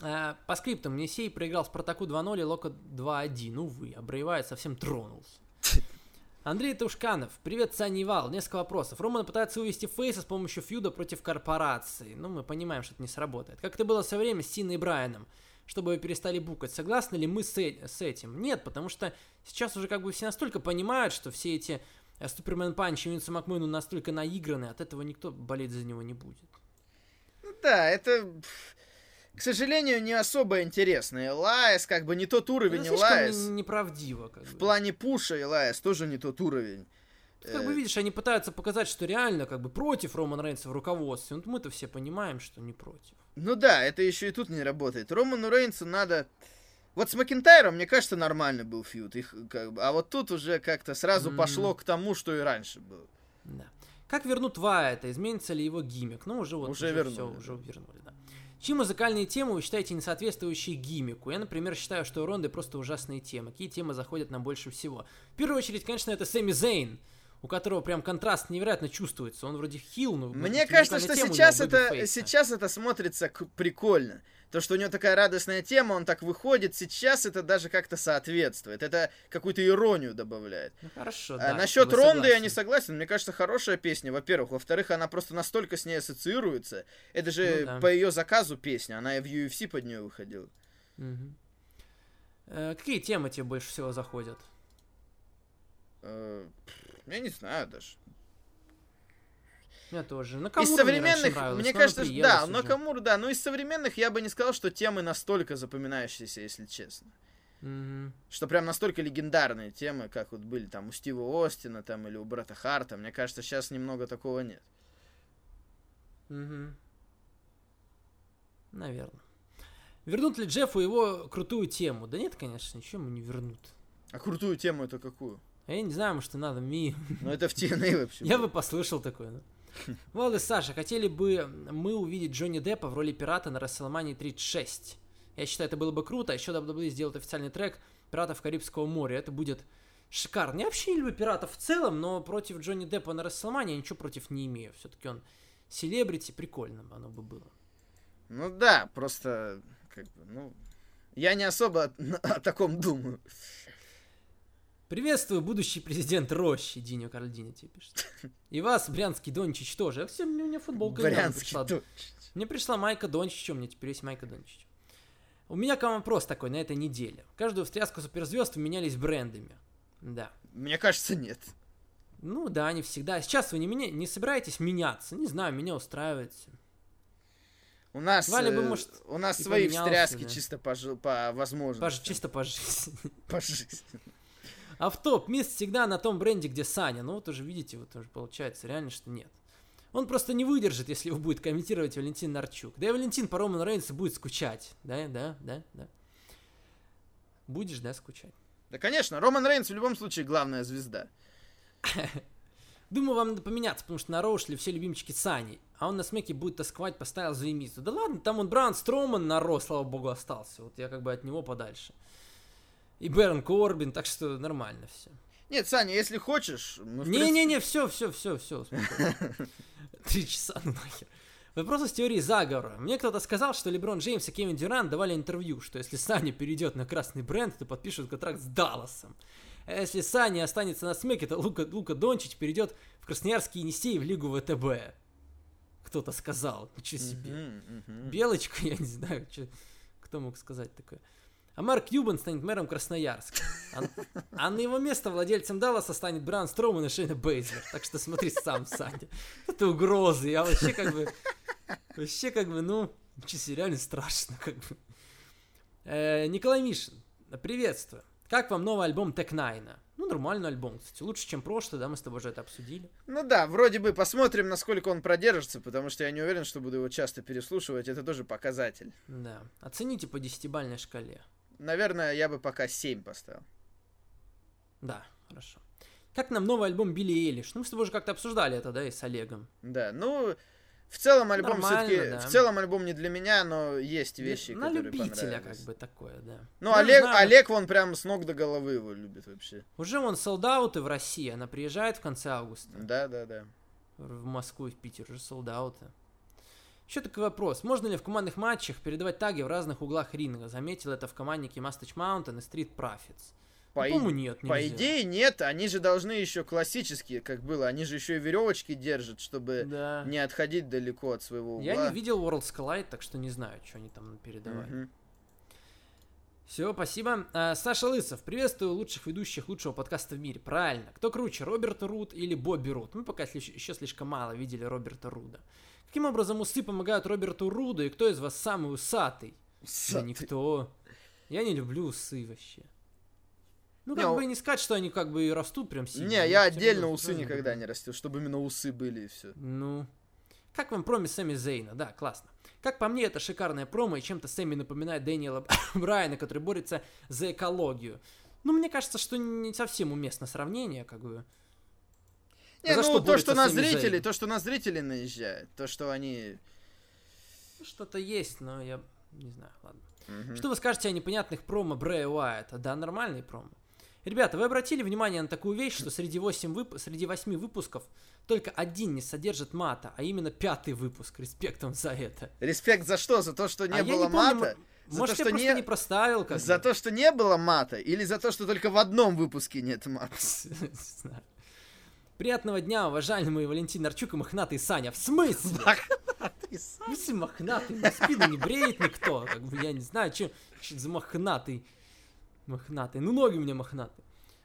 А, по скриптам, Несей проиграл Спартаку 2-0 и Лока 2-1. Увы, Обрывает совсем тронулся. Андрей Тушканов. Привет, Саня. Несколько вопросов. Роман пытается вывести Фейса с помощью фьюда против корпорации. Ну, мы понимаем, что это не сработает. Как это было со время с Синой и Брайаном, чтобы перестали букать. Согласны ли мы с, э- с этим? Нет, потому что сейчас уже как бы все настолько понимают, что все эти э, Супермен Панч и Винсу Макмену настолько наиграны, от этого никто болеть за него не будет. Ну да, это, к сожалению, не особо интересно. Элайс как бы не тот уровень Это Элайс. не- неправдиво. Как В бы. плане пуша Элайс тоже не тот уровень. Как бы Э, видишь, они пытаются показать, что реально как бы против Романа Рейнса в руководстве. Вот мы-то все понимаем, что не против. Ну да, это еще и тут не работает. Роману Рейнсу надо... Вот с Макентайром, мне кажется, нормально был фьюд. Их, как бы... А вот тут уже как-то сразу М. пошло к тому, что и раньше было. Да. Как вернут Вайта? Изменится ли его гиммик? Ну, уже вот Уже уже, вернули, да. уже вернули, да. Чьи музыкальные темы вы считаете не соответствующие гиммику? Я, например, считаю, что у Ронды просто ужасные темы. Какие темы заходят нам больше всего? В первую очередь, конечно, это Сэмми Зейн. У которого прям контраст невероятно чувствуется. Он вроде хил, но... Мне кажется, что сейчас это, сейчас это смотрится прикольно. То, что у него такая радостная тема, он так выходит, сейчас это даже как-то соответствует. Это какую-то иронию добавляет. Ну хорошо, А да. насчет с тобой Ронды я не согласен. Мне кажется, хорошая песня, во-первых. Во-вторых, она просто настолько с ней ассоциируется. Это же Ну да. по ее заказу песня. Она и в UFC под нее выходила. Мгм. Э, какие темы тебе больше всего заходят? Э, Я не знаю даже. Меня тоже. На Из современных, мне, мне кажется, да, уже. Накамура, да. Но из современных я бы не сказал, что темы настолько запоминающиеся, если честно. Мгм. Что прям настолько легендарные темы, как вот были там у Стива Остина там или у Брэда Харта. Мне кажется, сейчас немного такого нет. Мгм. Наверное. Вернут ли Джеффу его крутую тему? Да нет, конечно, ничего ему не вернут. А крутую тему это какую? А Я не знаю, может, и надо ми. Ну это в TNA вообще. Я бы послушал такое. да. Влад и Саша, хотели бы мы увидеть Джонни Деппа в роли пирата на Расселмании 36. Я считаю, это было бы круто. Еще WWE сделает официальный трек «Пиратов Карибского моря». Это будет шикарно. Я вообще не люблю пиратов в целом, но против Джонни Деппа на Расселмании я ничего против не имею. Все-таки он селебрити, прикольно оно бы было. Ну да, просто как бы, ну, я не особо о, о таком думаю. Приветствую, будущий президент Рощи, Диню Карлдини тебе пишет. И вас, Брянский Дончич, тоже. Все, мне, мне футболка Брянский пришла. тут. Мне пришла Майка Дончич, у меня теперь есть Майка Дончич. У меня к вам вопрос такой на этой неделе. Каждую встряску суперзвезд менялись брендами. Да. Мне кажется, нет. Ну да, они всегда. Сейчас вы не, меня... не собираетесь меняться. Не знаю, меня устраивает. У нас, Валя бы, э, может, у нас свои встряски да. чисто по, по возможности. Пож- Чисто по жизни. по жизни. Автоп, Мист всегда на том бренде, где Саня. Ну вот уже видите, вот уже получается реально, что нет. Он просто не выдержит, если его будет комментировать Валентин Нарчук. Да и Валентин по Роману Рейнсу будет скучать. Да, да, да, да. Будешь, да, скучать. Да, конечно, Роман Рейнс в любом случае главная звезда. Думаю, вам надо поменяться, потому что на Роу шли все любимчики Сани. А он на смеке будет тосковать, поставил за Емису. Да ладно, там он Бран Строман на Ро, слава богу, остался. Вот я как бы от него подальше. И Бэрон Корбин, так что нормально все. Нет, Саня, если хочешь... Не-не-не, все, все, все, все. Три часа, ну нахер. Вопрос из теории заговора. Мне кто-то сказал, что Леброн Джеймс и Кевин Дюран давали интервью, что если Саня перейдет на красный бренд, то подпишут контракт с Далласом. А если Саня останется на смеке, то Лука, Лука Дончич перейдет в Красноярский Енисей в Лигу ВТБ. Кто-то сказал. Ничего себе. Белочка, я не знаю, чё- кто мог сказать такое. А Марк Кьюбан станет мэром Красноярска. А, а на его место владельцем Далласа станет Бран Строуман и Шейна Бейзлер. Так что смотри сам, Саня. Это угрозы. Я вообще как бы... Вообще как бы, ну... Честно, реально страшно как бы. Э, Николай Мишин. Приветствую. Как вам новый альбом Тек Найна? Ну, нормальный альбом, кстати. Лучше, чем прошлый, да, мы с тобой уже это обсудили. Ну да, вроде бы посмотрим, насколько он продержится, потому что я не уверен, что буду его часто переслушивать. Это тоже показатель. Да. Оцените по десятибальной шкале. Наверное, я бы пока 7 поставил. Да, хорошо. Как нам новый альбом Билли Эйлиш? Ну, мы с тобой уже как-то обсуждали это, да, и с Олегом. Да, ну, в целом альбом все-таки... да. В целом альбом не для меня, но есть вещи, На которые любителя, как бы, такое, да. Ну, Я Олег, знаю, Олег, вон прям с ног до головы его любит вообще. Уже вон солдауты в России, она приезжает в конце августа. Да, да, да. В Москву и в Питер уже солдауты. Еще такой вопрос. Можно ли в командных матчах передавать таги в разных углах ринга? Заметил это в команде Mastach Mountain и Street Profits. По, Ну, по-моему, нет, по идее нет, они же должны еще классические, как было, они же еще и веревочки держат, чтобы Да. не отходить далеко от своего угла. Я не видел World Collide, так что не знаю, что они там передавали. Мгм. Все, спасибо. А, Саша Лысов, приветствую лучших ведущих лучшего подкаста в мире. Правильно. Кто круче, Роберт Руд или Бобби Руд? Мы пока еще слишком мало видели Роберта Руда. Каким образом усы помогают Роберту Руду, и кто из вас самый усатый? Да Усатый. никто. Я не люблю усы вообще. Ну, Не, как у- бы не сказать, что они как бы и растут прям сильно. Не, я отдельно усы тоже никогда не растил, чтобы именно усы были и все. Ну, как вам промо Сэмми Зейна? Да, классно. Как по мне, это шикарная промо, и чем-то Сэмми напоминает Дэниела Брайана, который борется за экологию. Ну, мне кажется, что не совсем уместно сравнение, как бы. Не, За ну что то, что на Зейн? то, что на зрителей наезжает, то, что они... Что-то есть, но я не знаю, ладно. Мгм. Что вы скажете о непонятных промо Брэя Уайта? Да, нормальные промо. Ребята, вы обратили внимание на такую вещь, что среди, 8 вып... среди 8 выпусков только один не содержит мата, а именно пятый выпуск. Респект вам за это. Респект за что? За то, что не а я было не помню, мата? м- За может, то, я что просто не- не проставил как За то, что не было мата? Или за то, что только в одном выпуске нет мата? Не знаю. Приятного дня, уважаемый Валентин Нарчук и мохнатый Саня. В смысле? В смысле мохнатый? На спину не бреет никто. Как бы я не знаю, что за мохнатый. Мохнатый. Ну, ноги у меня мохнатые.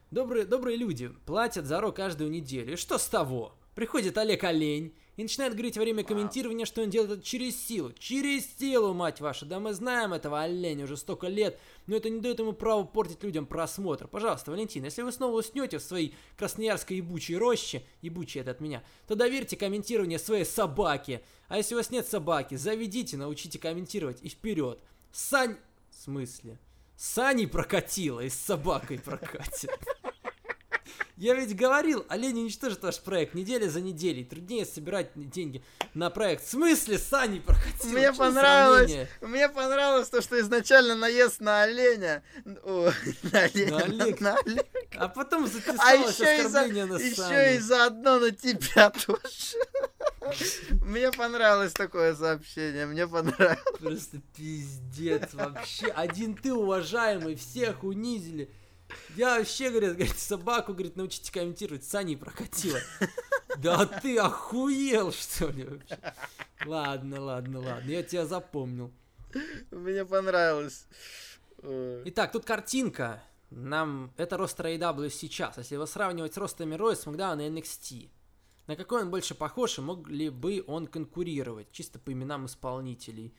Добрые, добрые люди платят за рок каждую неделю. И что с того? Приходит Олег Олень и начинает говорить во время комментирования, что он делает это через силу. Через силу, мать вашу. Да мы знаем этого оленя уже столько лет, но это не дает ему права портить людям просмотр. Пожалуйста, Валентин, если вы снова уснете в своей красноярской ебучей роще, ебучей это от меня, то доверьте комментирование своей собаке. А если у вас нет собаки, заведите, научите комментировать и вперед. Сань... В смысле? Сани прокатила и с собакой прокатит. Я ведь говорил, олень уничтожит ваш проект неделя за неделей. Труднее собирать деньги на проект. В смысле, Сани прокатил? Мне Что понравилось, сравнение? мне понравилось то, что изначально наезд на оленя, о, на оленя, На Олег. на оленя. А потом а записалось еще и, за, оскорбление на еще Сани. и заодно на тебя тоже. Мне понравилось такое сообщение, мне понравилось. Просто пиздец вообще. Один ты, уважаемый, всех унизили. Я вообще, говорит, говорит, собаку, говорит, научите комментировать. Сани прокатила. Да ты охуел, что ли, вообще? Ладно, ладно, ладно, я тебя запомнил. Мне понравилось. Итак, тут картинка. Нам это рост AEW сейчас. Если его сравнивать с ростами Роя, SmackDown и NXT. На какой он больше похож и мог ли бы он конкурировать? Чисто по именам исполнителей.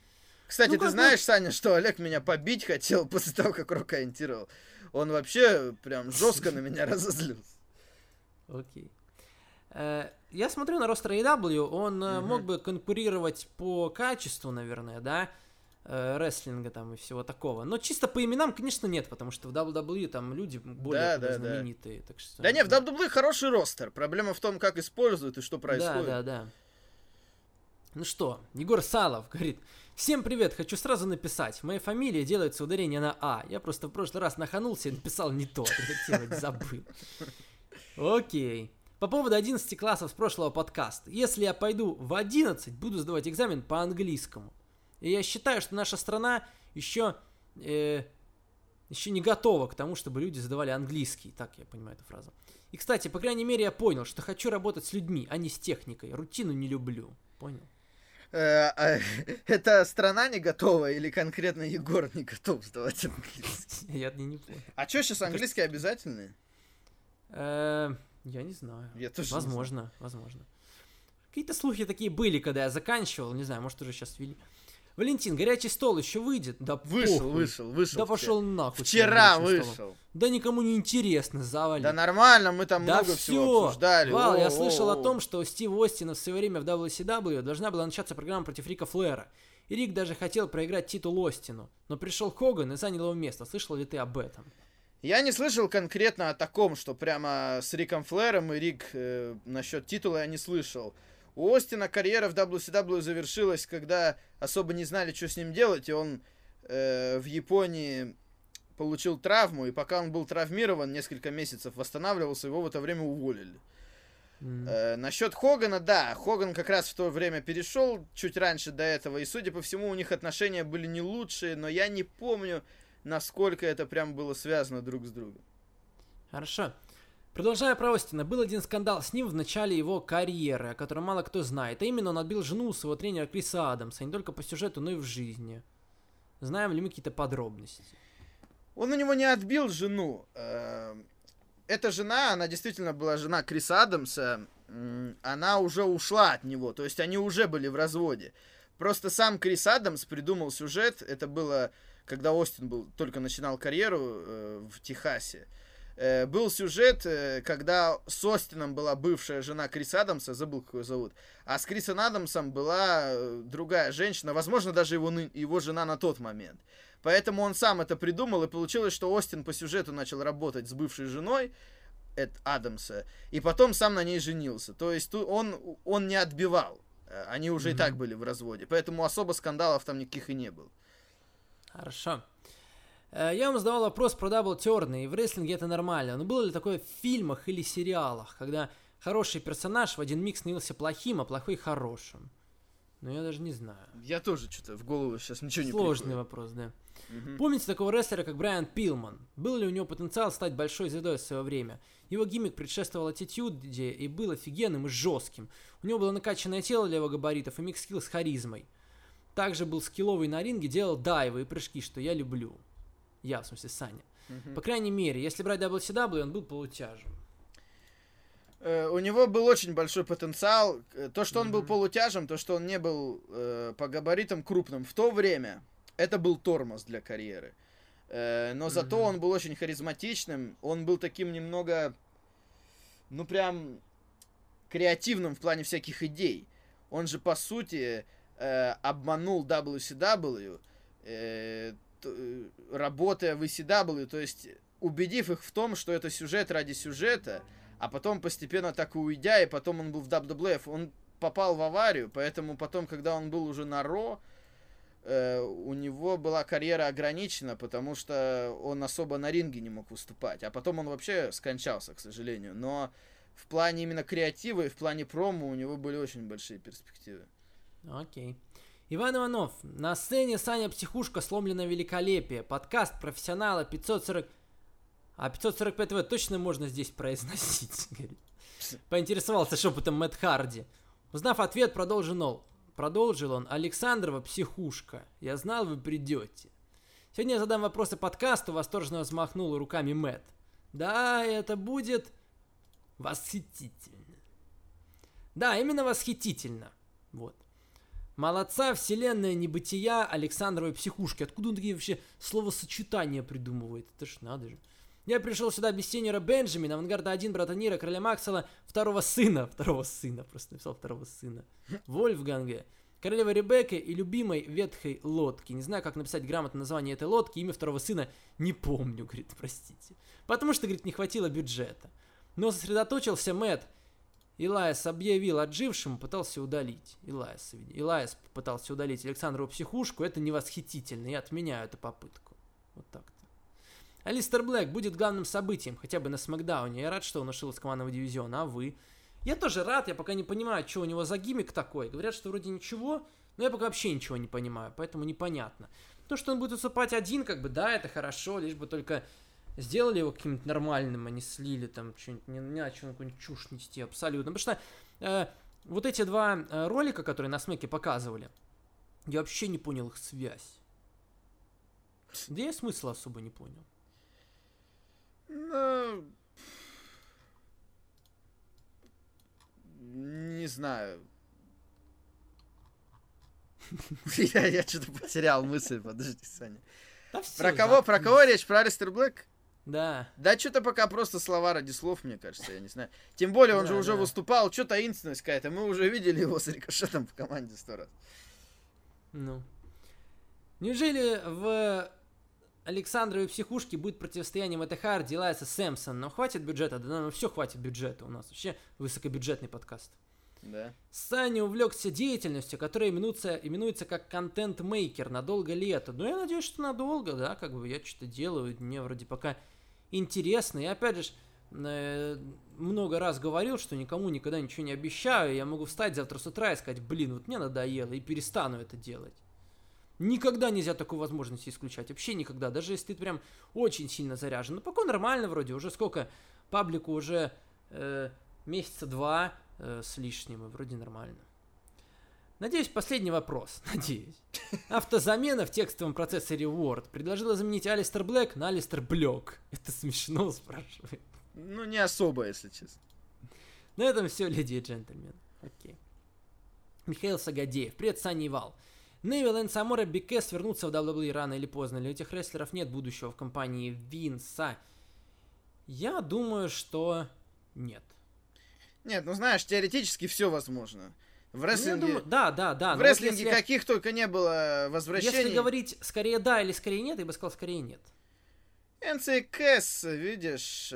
Кстати, Ну, ты знаешь, Саня, что Олег меня побить хотел после того, как Рок комментировал? Он вообще прям жестко на меня разозлился. Окей. Э, Я смотрю на ростер AEW, он э, мог бы конкурировать по качеству, наверное, да, э, рестлинга там и всего такого. Но чисто по именам, конечно, нет, потому что в WWE там люди более Да, да, да. знаменитые. Так что... Да не, в WWE хороший ростер. Проблема в том, как используют и что происходит. Да, да, да. Ну что, Егор Салов говорит, всем привет, хочу сразу написать. В моей фамилии делается ударение на А. Я просто в прошлый раз наханулся и написал не то. Редактировать забыл. Окей. По поводу 11 классов с прошлого подкаста. Если я пойду в 11, буду сдавать экзамен по английскому. И я считаю, что наша страна еще, э, еще не готова к тому, чтобы люди задавали английский. Так я понимаю эту фразу. И, кстати, по крайней мере, я понял, что хочу работать с людьми, а не с техникой. Рутину не люблю. Понял? Э, а, Это страна не готова или конкретно Егор не готов сдавать английский? Я не, понял. А что, сейчас английский обязательный? Э, Я не знаю. Я тоже Возможно, возможно. Какие-то слухи такие были, когда я заканчивал. Не знаю, может, уже сейчас ввели. Валентин, горячий стол еще выйдет? Да Вышел, похуй. вышел, вышел. Да вчера. пошел нахуй. Вчера горячим столом. вышел. Да никому не интересно, завали. Да нормально, мы там Да много все, всего обсуждали. Вал, я слышал о, том, что у Стива Остина в свое время в WCW должна была начаться программа против Рика Флэра. И Рик даже хотел проиграть титул Остину. Но пришел Хоган и занял его место. Слышал ли ты об этом? Я не слышал конкретно о таком, что прямо с Риком Флэром и Рик э, насчет титула я не слышал. У Остина карьера в WCW завершилась, когда особо не знали, что с ним делать, и он э, в Японии получил травму, и пока он был травмирован, несколько месяцев восстанавливался, его в это время уволили. М. Э, насчет Хогана, да, Хоган как раз в то время перешел, чуть раньше до этого, и, судя по всему, у них отношения были не лучшие, но я не помню, насколько это прям было связано друг с другом. Хорошо. Продолжая про Остина, был один скандал с ним в начале его карьеры, о котором мало кто знает. А именно он отбил жену своего тренера Криса Адамса, не только по сюжету, но и в жизни. Знаем ли мы какие-то подробности? Он у него не отбил жену. Э, Эта жена, она действительно была жена Криса Адамса. Она уже ушла от него, то есть они уже были в разводе. Просто сам Крис Адамс придумал сюжет. Это было, когда Остин был, только начинал карьеру э, в Техасе. Э, Был сюжет, э, когда с Остином была бывшая жена Криса Адамса, забыл, как ее зовут, а с Крисом Адамсом была э, другая женщина, возможно, даже его, его жена на тот момент. Поэтому он сам это придумал, и получилось, что Остин по сюжету начал работать с бывшей женой Эд Адамса, и потом сам на ней женился. То есть он, он не отбивал. Э, Они уже и так были в разводе. Поэтому особо скандалов там никаких и не было. Хорошо. Э, Я вам задавал вопрос про double turn ы, и в рестлинге это нормально. Но было ли такое в фильмах или сериалах, когда хороший персонаж в один миг становился плохим, а плохой хорошим? Ну, я даже не знаю. Я тоже что-то в голову сейчас ничего не Сложный вопрос, да. Мгм. Помните такого рестлера, как Брайан Пилман? Был ли у него потенциал стать большой звездой в свое время? Его гиммик предшествовал аттитюде и был офигенным и жестким. У него было накачанное тело для его габаритов и микс-скилл с харизмой. Также был скилловый на ринге, делал дайвы и прыжки, что я люблю. Я, в смысле, Саня. Мгм. По крайней мере, если брать WCW, он был полутяжем. Э, У него был очень большой потенциал. Э, То, что он был полутяжем, то, что он не был э, по габаритам крупным в то время, это был тормоз для карьеры. Э, но зато Мгм. он был очень харизматичным. Он был таким немного, ну прям креативным в плане всяких идей. Он же по сути э, обманул WCW, э, работая в ECW, то есть убедив их в том, что это сюжет ради сюжета, а потом постепенно так и уйдя, и потом он был в WWF, он попал в аварию, поэтому потом, когда он был уже на Ро, э, у него была карьера ограничена, потому что он особо на ринге не мог выступать, а потом он вообще скончался, к сожалению, но в плане именно креатива и в плане промо у него были очень большие перспективы. Окей. Иван Иванов. На сцене Саня Психушка сломлено великолепие. Подкаст профессионала 540... А 545 В точно можно здесь произносить, говорит. Поинтересовался шепотом Мэтт Харди. Узнав ответ, продолжил он. Продолжил он. Александрова психушка. Я знал, вы придете. Сегодня я задам вопросы подкасту, восторженно взмахнул руками Мэтт. Да, это будет восхитительно. Да, именно восхитительно. Вот. Молодца, вселенная небытия Александровой психушки. Откуда он такие вообще словосочетания придумывает? Это ж надо же. Я пришел сюда без сеньора Бенджамина, авангарда 1, брата Нира, короля Максела, второго сына, второго сына, просто написал второго сына, Вольфганга, королевы Ребекки и любимой ветхой лодки. Не знаю, как написать грамотно название этой лодки, имя второго сына не помню, говорит, простите. Потому что, говорит, не хватило бюджета. Но сосредоточился Мэтт, Илайс объявил отжившему, пытался удалить. Илайс, Илайс пытался удалить Александрову психушку. Это невосхитительно. Я отменяю эту попытку. Вот так-то. Алистер Блэк будет главным событием, хотя бы на Смакдауне. Я рад, что он ушел из командного дивизиона, а вы? Я тоже рад, я пока не понимаю, что у него за гиммик такой. Говорят, что вроде ничего, но я пока вообще ничего не понимаю, поэтому непонятно. То, что он будет выступать один, как бы, да, это хорошо, лишь бы только сделали его каким-нибудь нормальным, а не слили там что-нибудь, не, не начал какую-нибудь чушь нести абсолютно. Потому что э, вот эти два э, ролика, которые на Смеке показывали, я вообще не понял их связь. Да я смысла особо не понял. Ну, не знаю. Я, я что-то потерял мысль, подожди, Саня. Да Про кого, про кого речь? Про Алистер Блэк? Да. Да что-то пока просто слова ради слов, мне кажется, я не знаю. Тем более он Да, же уже да. выступал, что таинственность какая-то. Мы уже видели его с рикошетом в команде сто раз. Ну. Неужели в Александровой психушке будет противостояние и Лайса Сэмпсон? Нам хватит бюджета? Да нам все хватит бюджета. У нас вообще высокобюджетный подкаст. Да. Саня увлекся деятельностью, которая именуется, именуется как контент-мейкер на долго лето. Ну, я надеюсь, что надолго, да, как бы я что-то делаю, мне вроде пока интересно. И опять же, э, много раз говорил, что никому никогда ничего не обещаю. Я могу встать завтра с утра и сказать, блин, вот мне надоело, и перестану это делать. Никогда нельзя такую возможность исключать. Вообще никогда. Даже если ты прям очень сильно заряжен. Ну, пока нормально вроде. Уже сколько? Паблику уже э, месяца два э, с лишним. И вроде нормально. Надеюсь, последний вопрос. Надеюсь. Автозамена в текстовом процессоре Word предложила заменить Алистер Блэк на Алистер Блок. Это смешно, спрашивает. Ну, не особо, если честно. На этом все, леди и джентльмены. Окей. Михаил Сагадеев. Привет, Саня и Вал. Невил и Самора Бикес вернутся в WWE рано или поздно. Для этих рестлеров нет будущего в компании Винса. Я думаю, что нет. Нет, ну знаешь, теоретически все возможно. В Ну, рестлинге, думаю- да, да, да. в рестлинге если- каких только не было возвращений. Если говорить скорее да или скорее нет, я бы сказал скорее нет. НЦКС, видишь,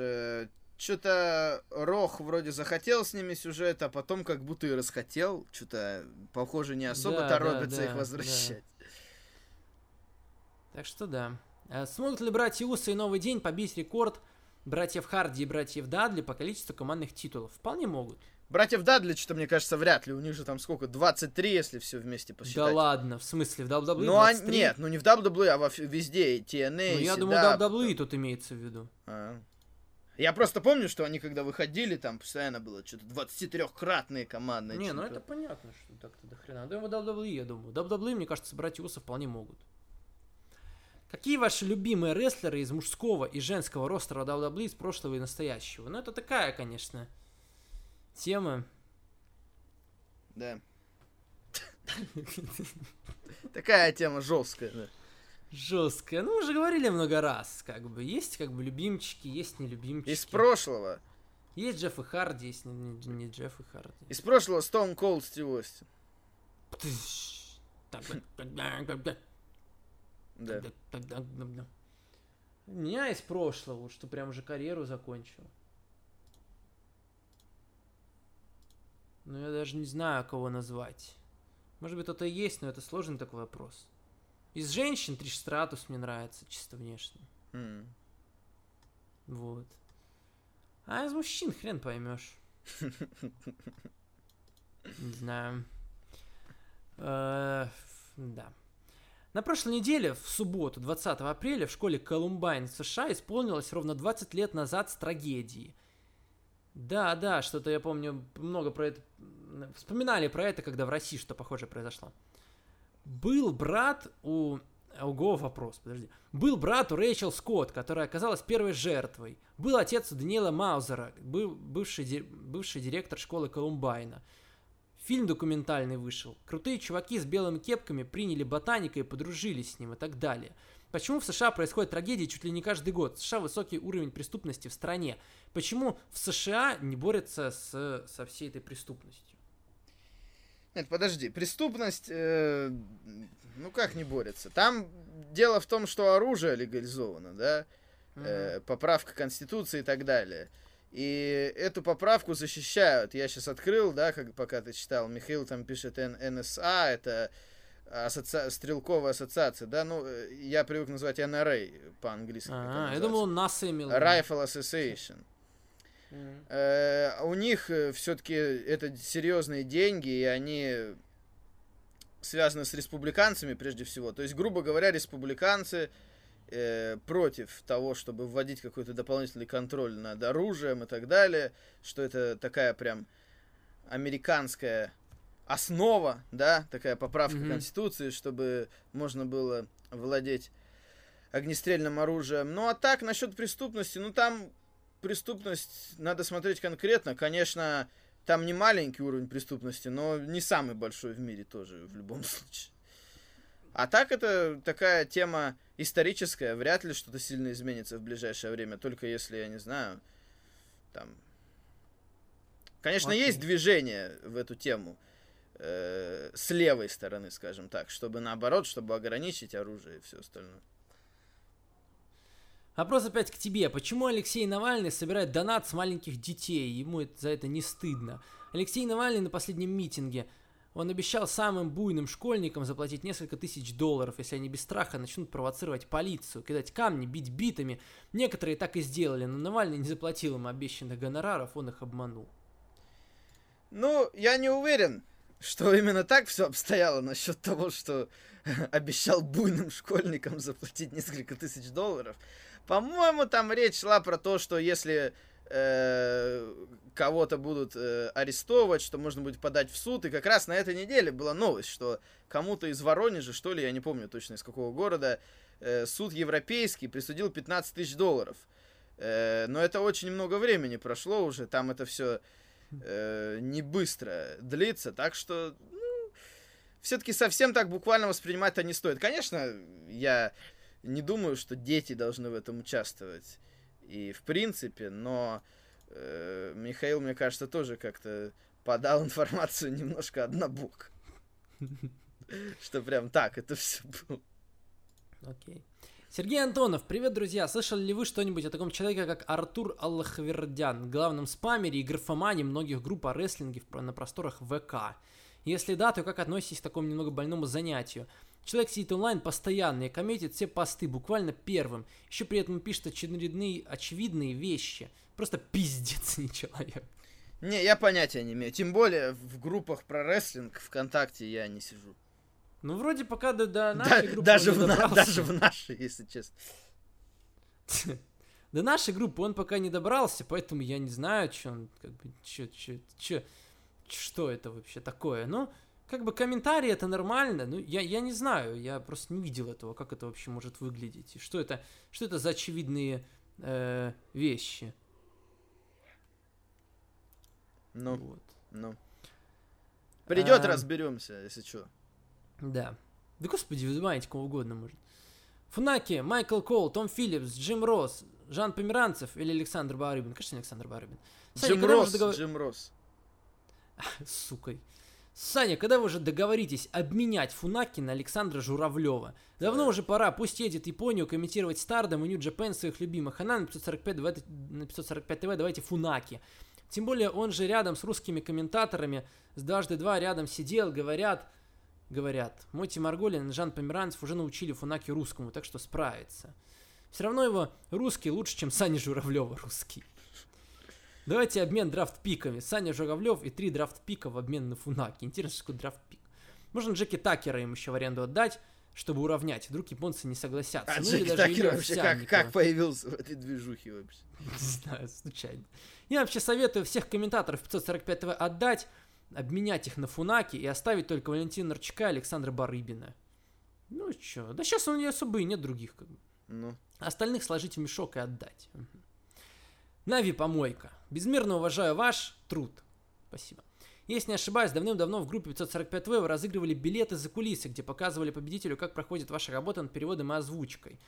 что-то Рох вроде захотел с ними сюжет, а потом как будто и расхотел. Что-то, похоже, не особо Да, торопится да, их да, возвращать. Так что да. Э, Смогут ли братья Усы и Новый День побить рекорд братьев Харди и братьев Дадли по количеству командных титулов? Вполне могут. Братьев Дадли, что мне кажется, вряд ли. У них же там сколько? 23, если все вместе посчитать. Да ладно, в смысле, в WWE Ну, а, 23? нет, ну не в WWE, а во везде. и TNA, Ну, я думаю, WWE тут имеется в виду. А. Я просто помню, что они когда выходили, там постоянно было что-то 23-кратные командные. Не, ну это понятно, что так-то до хрена. Да, WWE, я думаю. WWE, мне кажется, братья Усы вполне могут. Какие ваши любимые рестлеры из мужского и женского ростера WWE из прошлого и настоящего? Ну, это такая, конечно, тема. Да. Такая тема жесткая, да. Жесткая. Ну, мы уже говорили много раз, как бы. Есть, как бы, любимчики, есть нелюбимчики. Из прошлого. Есть Джефф и Харди, есть не, не- не Джефф и Харди. Из прошлого Stone Cold Стив Остин. Да. меня из прошлого, что прям уже карьеру закончил. Ну, я даже не знаю, кого назвать. Может быть, кто-то и есть, но это сложный такой вопрос. Из женщин Триш Стратус мне нравится, чисто внешне. М. Вот. А из мужчин хрен поймешь. Не знаю. Э, Да. На прошлой неделе, в субботу, 20 апреля, в школе Колумбайн в США исполнилось ровно 20 лет назад с трагедии. Да, да, что-то я помню, много про это... Вспоминали про это, когда в России что похожее произошло. Был брат у... Ого, вопрос, подожди. Был брат у Рэйчел Скотт, которая оказалась первой жертвой. Был отец у Даниэла Маузера, был бывший, ди- бывший директор школы Колумбайна. Фильм документальный вышел. Крутые чуваки с белыми кепками приняли ботаника и подружились с ним и так далее. Почему в США происходят трагедии чуть ли не каждый год? В США высокий уровень преступности в стране. Почему в США не борются с, со всей этой преступностью? Нет, подожди, преступность, э, ну как не борется? Там дело в том, что оружие легализовано, да, э, поправка Конституции и так далее. И эту поправку защищают. Я сейчас открыл, да, как пока ты читал, Михаил там пишет НСА, это асоци- стрелковая ассоциация, да, ну, э, я привык называть NRA по-английски. как она А, я думал, он НАСА имел. Rifle Association. Э, у них все-таки это серьезные деньги, и они связаны с республиканцами прежде всего. То есть, грубо говоря, республиканцы э, против того, чтобы вводить какой-то дополнительный контроль над оружием и так далее, что это такая прям американская основа, да, такая поправка Мгм. Конституции, чтобы можно было владеть огнестрельным оружием. Ну а так, насчет преступности, ну там преступность надо смотреть конкретно. Конечно, там не маленький уровень преступности, но не самый большой в мире тоже в любом случае. А так это такая тема историческая, вряд ли что-то сильно изменится в ближайшее время, только если, я не знаю, там... Конечно, Окей. есть движение в эту тему э, с левой стороны, скажем так, чтобы наоборот, чтобы ограничить оружие и все остальное. Вопрос опять к тебе. Почему Алексей Навальный собирает донат с маленьких детей? Ему это- за это не стыдно. Алексей Навальный на последнем митинге, он обещал самым буйным школьникам заплатить несколько тысяч долларов, если они без страха начнут провоцировать полицию, кидать камни, бить битами. Некоторые так и сделали, но Навальный не заплатил им обещанных гонораров, он их обманул. Ну, я не уверен, что именно так все обстояло насчет того, что обещал буйным школьникам заплатить несколько тысяч долларов. По-моему, там речь шла про то, что если э, кого-то будут э, арестовывать, что можно будет подать в суд. И как раз на этой неделе была новость, что кому-то из Воронежа, что ли, я не помню точно из какого города, э, суд европейский присудил 15 тысяч долларов. Э, но это очень много времени прошло уже, там это все э, не быстро длится, так что ну, все-таки совсем так буквально воспринимать-то не стоит. Конечно, я не думаю, что дети должны в этом участвовать. И в принципе, но э, Михаил, мне кажется, тоже как-то подал информацию немножко однобок. Что прям так это все было. Окей. Сергей Антонов, привет, друзья. Слышали ли вы что-нибудь о таком человеке, как Артур Аллахвердян, главном спамере и графомане многих групп о рестлинге на просторах ВК? Если да, то как относитесь к такому немного больному занятию? Человек сидит онлайн постоянно и комментит все посты буквально первым. Еще при этом пишет очередные, очевидные вещи. Просто пиздец не человек. Не, я понятия не имею. Тем более в группах про рестлинг ВКонтакте я не сижу. Ну, вроде пока до, до Да- нашей группы даже, он в на- даже в нашей, если честно. До нашей группы он пока не добрался, поэтому я не знаю, что он, как бы, чё, чё, чё- что это вообще такое. Ну, как бы комментарии это нормально, ну, я, я не знаю, я просто не видел этого, как это вообще может выглядеть. И что это, что это за очевидные э, вещи. Ну, Вот. ну. Придет, А. разберемся, если что. Да. Да господи, вызывайте кого угодно, может. Фунаки, Майкл Кол, Том Филлипс, Джим Росс, Жан Померанцев или Александр Барыбин. Конечно, Александр Барыбин. Саня, Джим вы Росс, договор- Джим Росс. Сукой. Саня, когда вы уже договоритесь обменять Фунаки на Александра Журавлева? Давно уже пора, пусть едет Японию комментировать Стардом и Нью Джапен своих любимых. А нам на 545, давайте, на 545 ТВ давайте Фунаки. Тем более он же рядом с русскими комментаторами, с дважды два рядом сидел, говорят, говорят. Моти Марголин и Жан Померанцев уже научили Фунаки русскому, так что справится. Все равно его русский лучше, чем Сани Журавлева русский. Давайте обмен драфт-пиками. Саня Журавлев и три драфт-пика в обмен на Фунаки. Интересно, что драфт-пик. Можно Джеки Такера им еще в аренду отдать, чтобы уравнять. Вдруг японцы не согласятся. А Ну, Джеки Такер вообще как, как появился в этой движухе вообще? Не знаю, случайно. Я вообще советую всех комментаторов 545 ТВ отдать, обменять их на Фунаки и оставить только Валентина Нарчака и Александра Барыбина. Ну чё, да сейчас у нее особо и нет других как бы. Ну, Остальных сложить в мешок и отдать. Нави помойка. Безмерно уважаю ваш труд. Спасибо. Если не ошибаюсь, давным-давно в группе 545 В вы разыгрывали билеты за кулисы, где показывали победителю, как проходит ваша работа над переводом и озвучкой.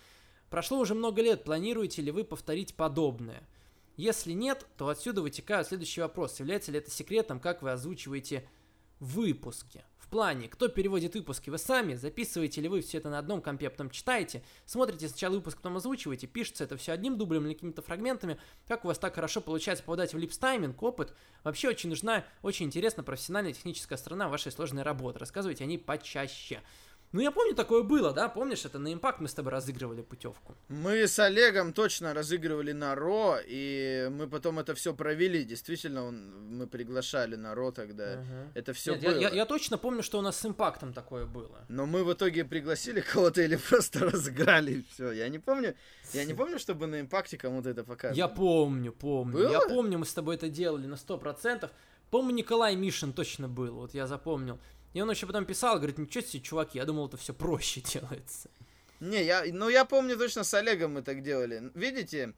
Прошло уже много лет, планируете ли вы повторить подобное? Если нет, то отсюда вытекает следующий вопрос. Является ли это секретом, как вы озвучиваете выпуски? В плане, кто переводит выпуски, вы сами, записываете ли вы все это на одном компе, а потом читаете, смотрите сначала выпуск, потом озвучиваете, пишется это все одним дублем или какими-то фрагментами, как у вас так хорошо получается попадать в липстайминг, опыт, вообще очень нужна, очень интересна профессиональная техническая сторона вашей сложной работы, рассказывайте о ней почаще. Ну, я помню, такое было, да? Помнишь, это на импакт мы с тобой разыгрывали путевку. мы с Олегом точно разыгрывали на Ро, и мы потом это все провели. Действительно, он, мы приглашали на Ро тогда. Это все Нет, я, было. я- я точно помню, что у нас с импактом такое было. Но мы в итоге пригласили кого-то или просто разыграли и все. Я не помню. Я не помню, чтобы на импакте кому-то это показывали. Я помню, помню. Я Было? помню, мы с тобой это делали на 100%. Помню, Николай Мишин точно был, вот я запомнил. И он еще потом писал, говорит, ничего себе, чуваки, я думал, это все проще делается. Не, я, ну я помню точно с Олегом мы так делали. Видите, А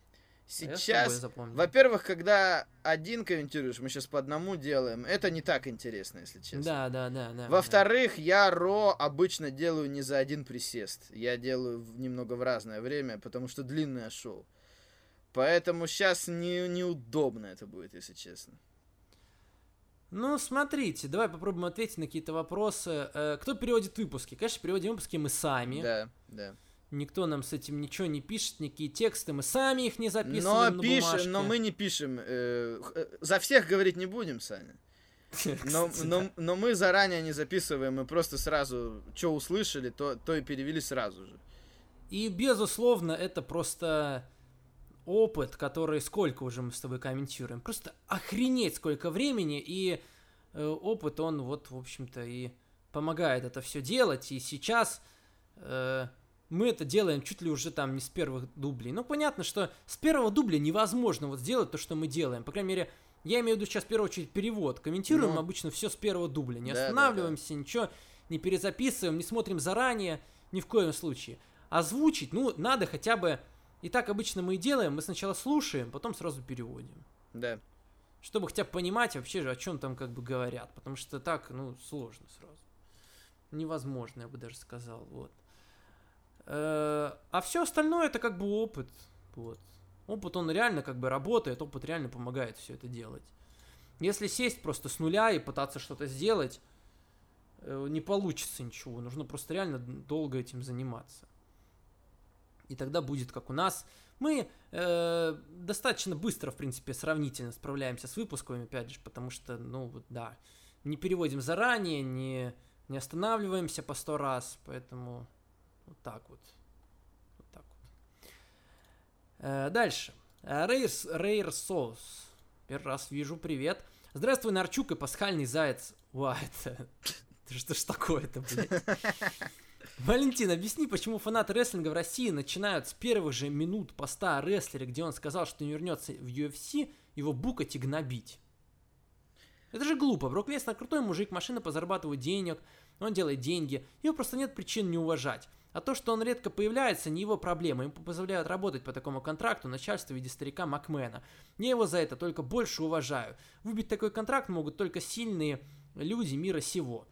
сейчас, во-первых, когда один комментируешь, мы сейчас по одному делаем, это не так интересно, если честно. Да, да, да, да. Во-вторых, я ро обычно делаю не за один присест. Я делаю немного в разное время, потому что длинное шоу. Поэтому сейчас не, неудобно это будет, если честно. Ну, смотрите, давай попробуем ответить на какие-то вопросы. Э, Кто переводит выпуски? Конечно, переводим выпуски мы сами. Да, да. Никто нам с этим ничего не пишет, никакие тексты, мы сами их не Но записываем на пишем, бумажке. но мы не пишем. э, э, за всех говорить не будем, Саня. Но, но, но мы заранее не записываем, мы просто сразу, что услышали, то, то и перевели сразу же. И, безусловно, это просто опыт, который сколько уже мы с тобой комментируем. Просто охренеть сколько времени, и э, опыт, он вот, в общем-то, и помогает это все делать. И сейчас э, мы это делаем чуть ли уже там не с первых дублей. Ну, понятно, что с первого дубля невозможно вот сделать то, что мы делаем. По крайней мере, я имею в виду сейчас в первую очередь перевод. Комментируем Ну. обычно все с первого дубля. Не Да, да, да. останавливаемся, ничего не перезаписываем, не смотрим заранее, ни в коем случае. Озвучить, ну, надо хотя бы... И так обычно мы и делаем. Мы сначала слушаем, потом сразу переводим. Да. Чтобы хотя бы понимать вообще же, о чем там как бы говорят. Потому что так, ну, сложно сразу. Невозможно, я бы даже сказал. Вот. Э, А все остальное это как бы опыт. Вот. Опыт, он реально как бы работает, опыт реально помогает все это делать. Если сесть просто с нуля и пытаться что-то сделать, э, не получится ничего. Нужно просто реально долго этим заниматься. И тогда будет как у нас. Мы э, достаточно быстро, в принципе, сравнительно справляемся с выпусковыми, опять же, потому что, ну, вот, да, не переводим заранее, не, не останавливаемся по сто раз, поэтому вот так вот. Вот так вот. Э, дальше. Рейрс, Рейр Соус. Первый раз вижу, привет. Здравствуй, Нарчук и пасхальный заяц. Ва, это Что ж такое-то, блядь? Валентин, объясни, почему фанаты рестлинга в России начинают с первых же минут поста о рестлере, где он сказал, что не вернется в UFC, его букать и гнобить. Это же глупо. Брок Леснер крутой мужик, машина по зарабатывать денег, он делает деньги, его просто нет причин не уважать. А то, что он редко появляется, не его проблема. Ему позволяют работать по такому контракту начальство в виде старика Макмена. Я его за это только больше уважаю. Выбить такой контракт могут только сильные люди мира сего.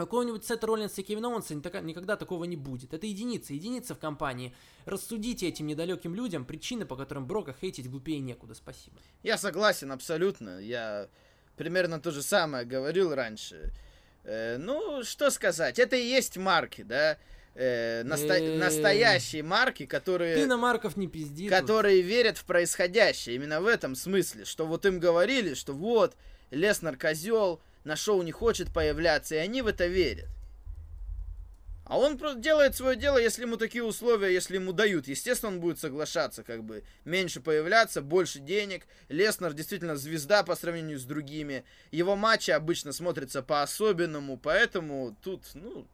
У Какого-нибудь Сета Роллинса и Кевина Оуэнса никогда такого не будет. Это единицы, единицы в компании. Рассудите этим недалеким людям причины, по которым Брока хейтить глупее некуда. Спасибо. Я согласен абсолютно. Я примерно то же самое говорил раньше. Э, ну, что сказать, это и есть марки, да? Э, наста- Э. настоящие марки, которые... Ты на Марков не пизди. тут. которые верят в происходящее. Именно в этом смысле, что вот им говорили, что вот, Леснер козел, на шоу не хочет появляться, и они в это верят. А он просто делает свое дело, если ему такие условия, если ему дают. Естественно, он будет соглашаться, как бы меньше появляться, больше денег. Леснер действительно звезда по сравнению с другими. Его матчи обычно смотрятся по-особенному, поэтому тут, ну,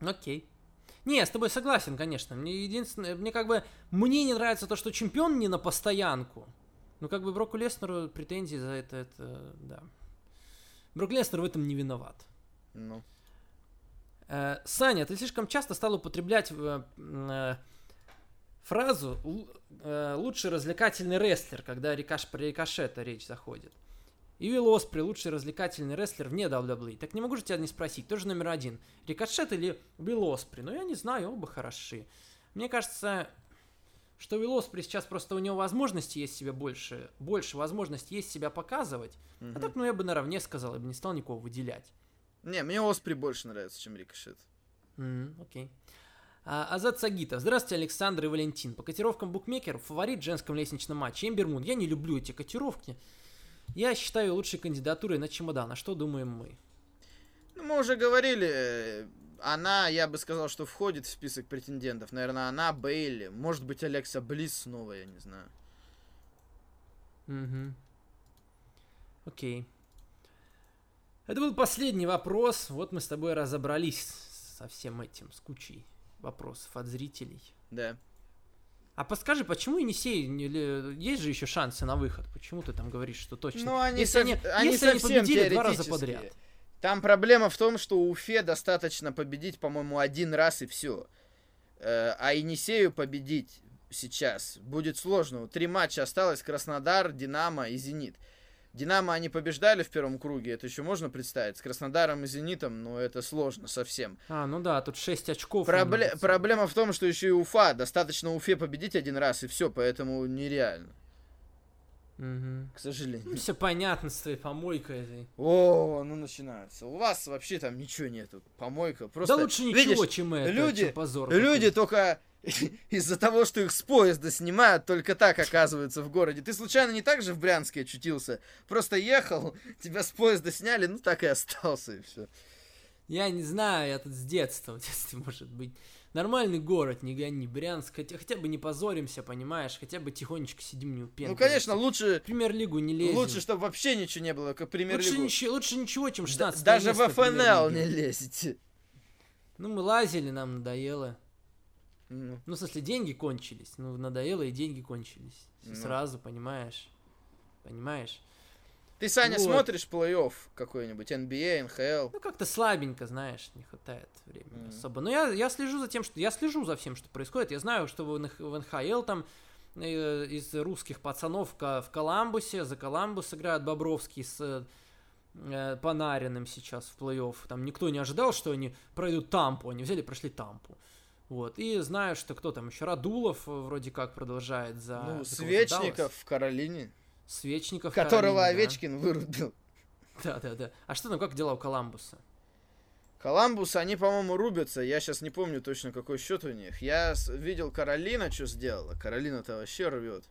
Окей. Не, я с тобой согласен, конечно. Мне единственное, мне как бы, мне не нравится то, что чемпион не на постоянку. Ну, как бы Броку Леснеру претензии за это, это, да. Брок Леснер в этом не виноват. ну. Э, Саня, ты слишком часто стал употреблять э, э, фразу «Лу- э, «лучший развлекательный рестлер», когда рикош, про рикошета речь заходит. И Уилл Оспри лучший развлекательный рестлер вне WWE. Так не могу же тебя не спросить, тоже номер один. Рикошет или Уилл Оспри? Ну, я не знаю, оба хороши. Мне кажется, что Уилл Оспри сейчас просто у него возможности есть себя больше, больше возможности есть себя показывать. А так, ну, я бы наравне сказал, я бы не стал никого выделять. Не, мне Оспри больше нравится, чем Рикошет. М, окей. А, Азат Сагитов. Здравствуйте, Александр и Валентин. По котировкам букмекеров фаворит в женском лестничном матче Эмбер Мун. Я не люблю эти котировки. Я считаю лучшей кандидатурой на чемодан. А что думаем мы? Ну, мы уже говорили, э, она, я бы сказал, что входит в список претендентов. Наверное, она, Бейли, может быть, Алекса Близ снова, я не знаю. Угу. Окей. Это был последний вопрос. Вот мы с тобой разобрались со всем этим, с кучей вопросов от зрителей. Да. А подскажи, почему Енисей, есть же еще шансы на выход? Почему ты там говоришь, что точно? Ну, они, если сов- они, они если они победили два раза подряд. Там проблема в том, что Уфе достаточно победить, по-моему, один раз и все. А Енисею победить сейчас будет сложно. Три матча осталось. Краснодар, Динамо и Зенит. Динамо они побеждали в первом круге, это еще можно представить. С Краснодаром и Зенитом, ну это сложно совсем. А, ну да, тут 6 очков. Пробле- Проблема в том, что еще и Уфа. Достаточно Уфе победить один раз и все, поэтому нереально, мгм. к сожалению. Ну, все понятно с твоей помойкой этой. О, ну начинается. У вас вообще там ничего нету. Помойка. Просто, да лучше ничего, видишь, чем это. люди- чем позор. Люди только из-за того, что их с поезда снимают, только так оказываются в городе. Ты случайно не так же в Брянске очутился? Просто ехал, тебя с поезда сняли, ну так и остался, и все. Я не знаю, я тут с детства, в детстве, может быть. Нормальный город, не гони, Брянск. Хотя, хотя бы не позоримся, понимаешь? Хотя бы тихонечко сидим, не упенкаемся. Ну, конечно, лучше, премьер-лигу не лезем. лучше, чтобы вообще ничего не было, как премьер лучше, ничего, лучше ничего, чем 16 Даже в ФНЛ не лезете. Ну, мы лазили, нам надоело. Ну, Ну, в смысле, деньги кончились. Ну, надоело, и деньги кончились. Ну. Сразу, понимаешь? Понимаешь? Ты, Саня, Вот. смотришь плей-офф какой-нибудь, NBA, НХЛ? Ну, как-то слабенько, знаешь, не хватает времени Мгм. особо. Но я, я слежу за тем, что... Я слежу за всем, что происходит. Я знаю, что в, НХ в НХЛ там э, из русских пацанов в, Коламбусе, за Коламбус играет Бобровский с э, Панариным сейчас в плей-офф. Там никто не ожидал, что они пройдут Тампу. Они взяли и прошли Тампу. Вот. И знаю, что кто там еще, Радулов э, вроде как продолжает за... ну, Свечников в Каролине, Свечников. которого Каролина, да. Овечкин вырубил. Да, да, да. А что там, как дела у Коламбуса? Коламбус, они, по-моему, рубятся. Я сейчас не помню точно, какой счет у них. Я видел Каролина, что сделала. Каролина-то вообще рвет.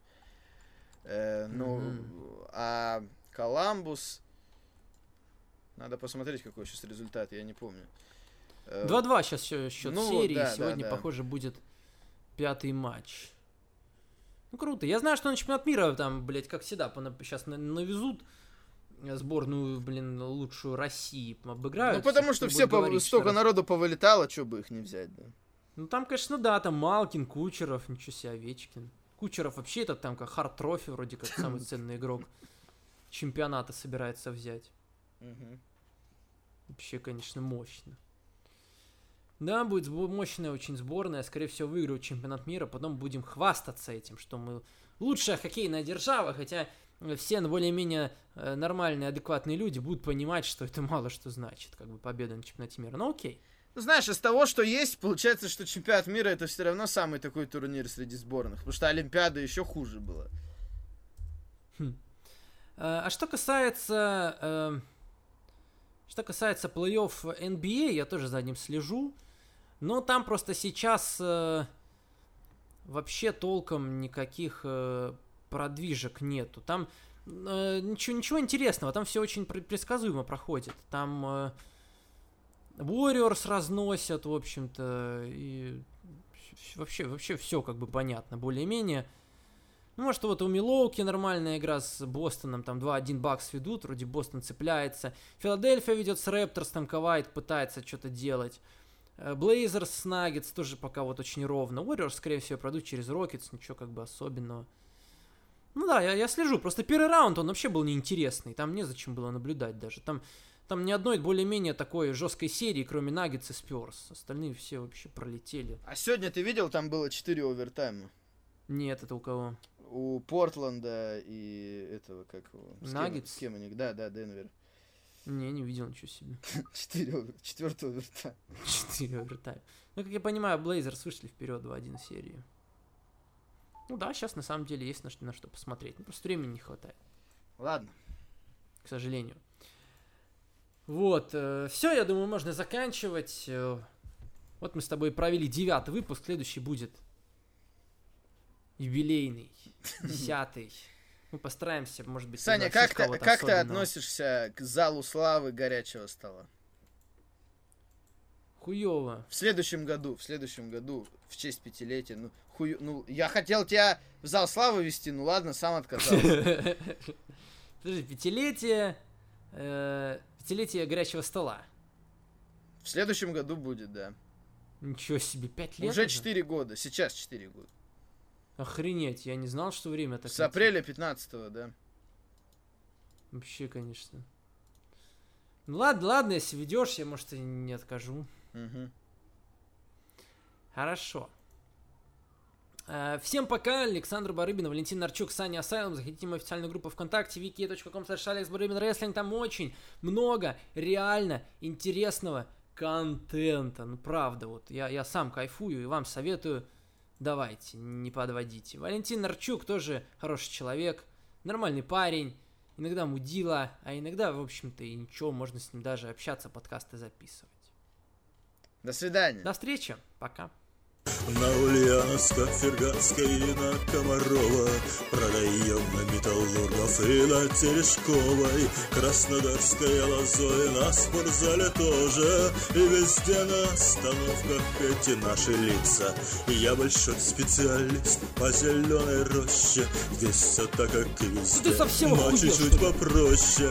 Э, ну, Мгм. а Коламбус. Надо посмотреть, какой сейчас результат, я не помню. Э, 2-2 сейчас счет ну, серии. да, да, Сегодня, да. похоже, будет пятый матч. Ну, круто. Я знаю, что на чемпионат мира там, блядь, как всегда, сейчас навезут сборную, блин, лучшую России обыграют. Ну, потому что все пов- говорить, столько Россия- народу повылетало, что бы их не взять, да. Ну, там, конечно, да, там Малкин, Кучеров, ничего себе, Овечкин. Кучеров вообще этот там как хард трофи, вроде как самый ценный игрок чемпионата собирается взять. Вообще, конечно, мощно. Да, будет мощная очень сборная. Скорее всего, выиграют чемпионат мира. Потом будем хвастаться этим, что мы лучшая хоккейная держава. Хотя э, все более-менее э, нормальные, адекватные люди будут понимать, что это мало что значит, как бы победа на чемпионате мира. Ну окей. Ну, знаешь, из того, что есть, получается, что чемпионат мира это все равно самый такой турнир среди сборных. Потому что Олимпиада еще хуже была. Э, А что касается... э, Что касается плей-офф NBA, я тоже за ним слежу. Но там просто сейчас э, вообще толком никаких э, продвижек нету. Там э, ничего, ничего интересного, там все очень пре- предсказуемо проходит. Там э, Warriors разносят, в общем-то, и вообще, вообще все как бы понятно, более-менее. Ну, может, вот у Милоуки нормальная игра с Бостоном, там 2-1 бакс ведут, вроде Бостон цепляется. Филадельфия ведет с Рэпторс, там Кавай пытается что-то делать. Блейзерс с Наггетс тоже пока вот очень ровно. Warriors, скорее всего, пройдут через Рокетс, ничего как бы особенного. Ну да, я, я слежу. Просто первый раунд, он вообще был неинтересный. Там незачем было наблюдать даже. Там, там ни одной более-менее такой жесткой серии, кроме Наггетс и Спёрс. Остальные все вообще пролетели. А сегодня ты видел, там было 4 овертайма. Нет, это у кого? У Портленда и этого, как его? Наггетс? С кем они? Да, да, Денвер. Не, не видел ничего себе. 4 четвертый овертайм. 4 овертайм. Ну, как я понимаю, Блейзерс вышли вперед 2-1 серии. Ну да, сейчас на самом деле есть на что, на что посмотреть. Ну, просто времени не хватает, Ладно. к сожалению. Вот, все, я думаю, можно заканчивать. Э, Вот мы с тобой провели девятый выпуск, следующий будет юбилейный, десятый. Мы постараемся, может быть, Саня, как ты, как ты относишься к залу славы горячего стола? Хуёво. В следующем году, в следующем году, в честь пятилетия, ну, хую, ну, я хотел тебя в зал славы вести, ну ладно, сам отказался. Подожди, пятилетие, э, пятилетие горячего стола. В следующем году будет, да. Ничего себе, пять лет Уже 4 года, сейчас 4 года. Охренеть, я не знал, что время так С апреля 15 да. Вообще, конечно. Ну ладно, ладно, если ведешь, я, может, и не откажу. Мгм. Хорошо. Э, Всем пока, Александр Барыбин, Валентин Нарчук, Саня Асайлом. Заходите в мою официальную группу ВКонтакте, wiki.com slash Alex Барыбин Wrestling. Там очень много реально интересного контента. Ну, правда, вот я, я сам кайфую и вам советую. Давайте, не подводите. Валентин Нарчук тоже хороший человек, нормальный парень, иногда мудила, а иногда, в общем-то, и ничего, можно с ним даже общаться, подкасты записывать. До свидания. До встречи, пока. На Ульяновска, Ферганской и на Комарова. Продаем на Металлургов и на Терешковой. Краснодарская лозой на спортзале тоже. И везде на остановках эти наши лица. Я большой специалист по зеленой роще. Здесь все так, как и везде. Но чуть-чуть попроще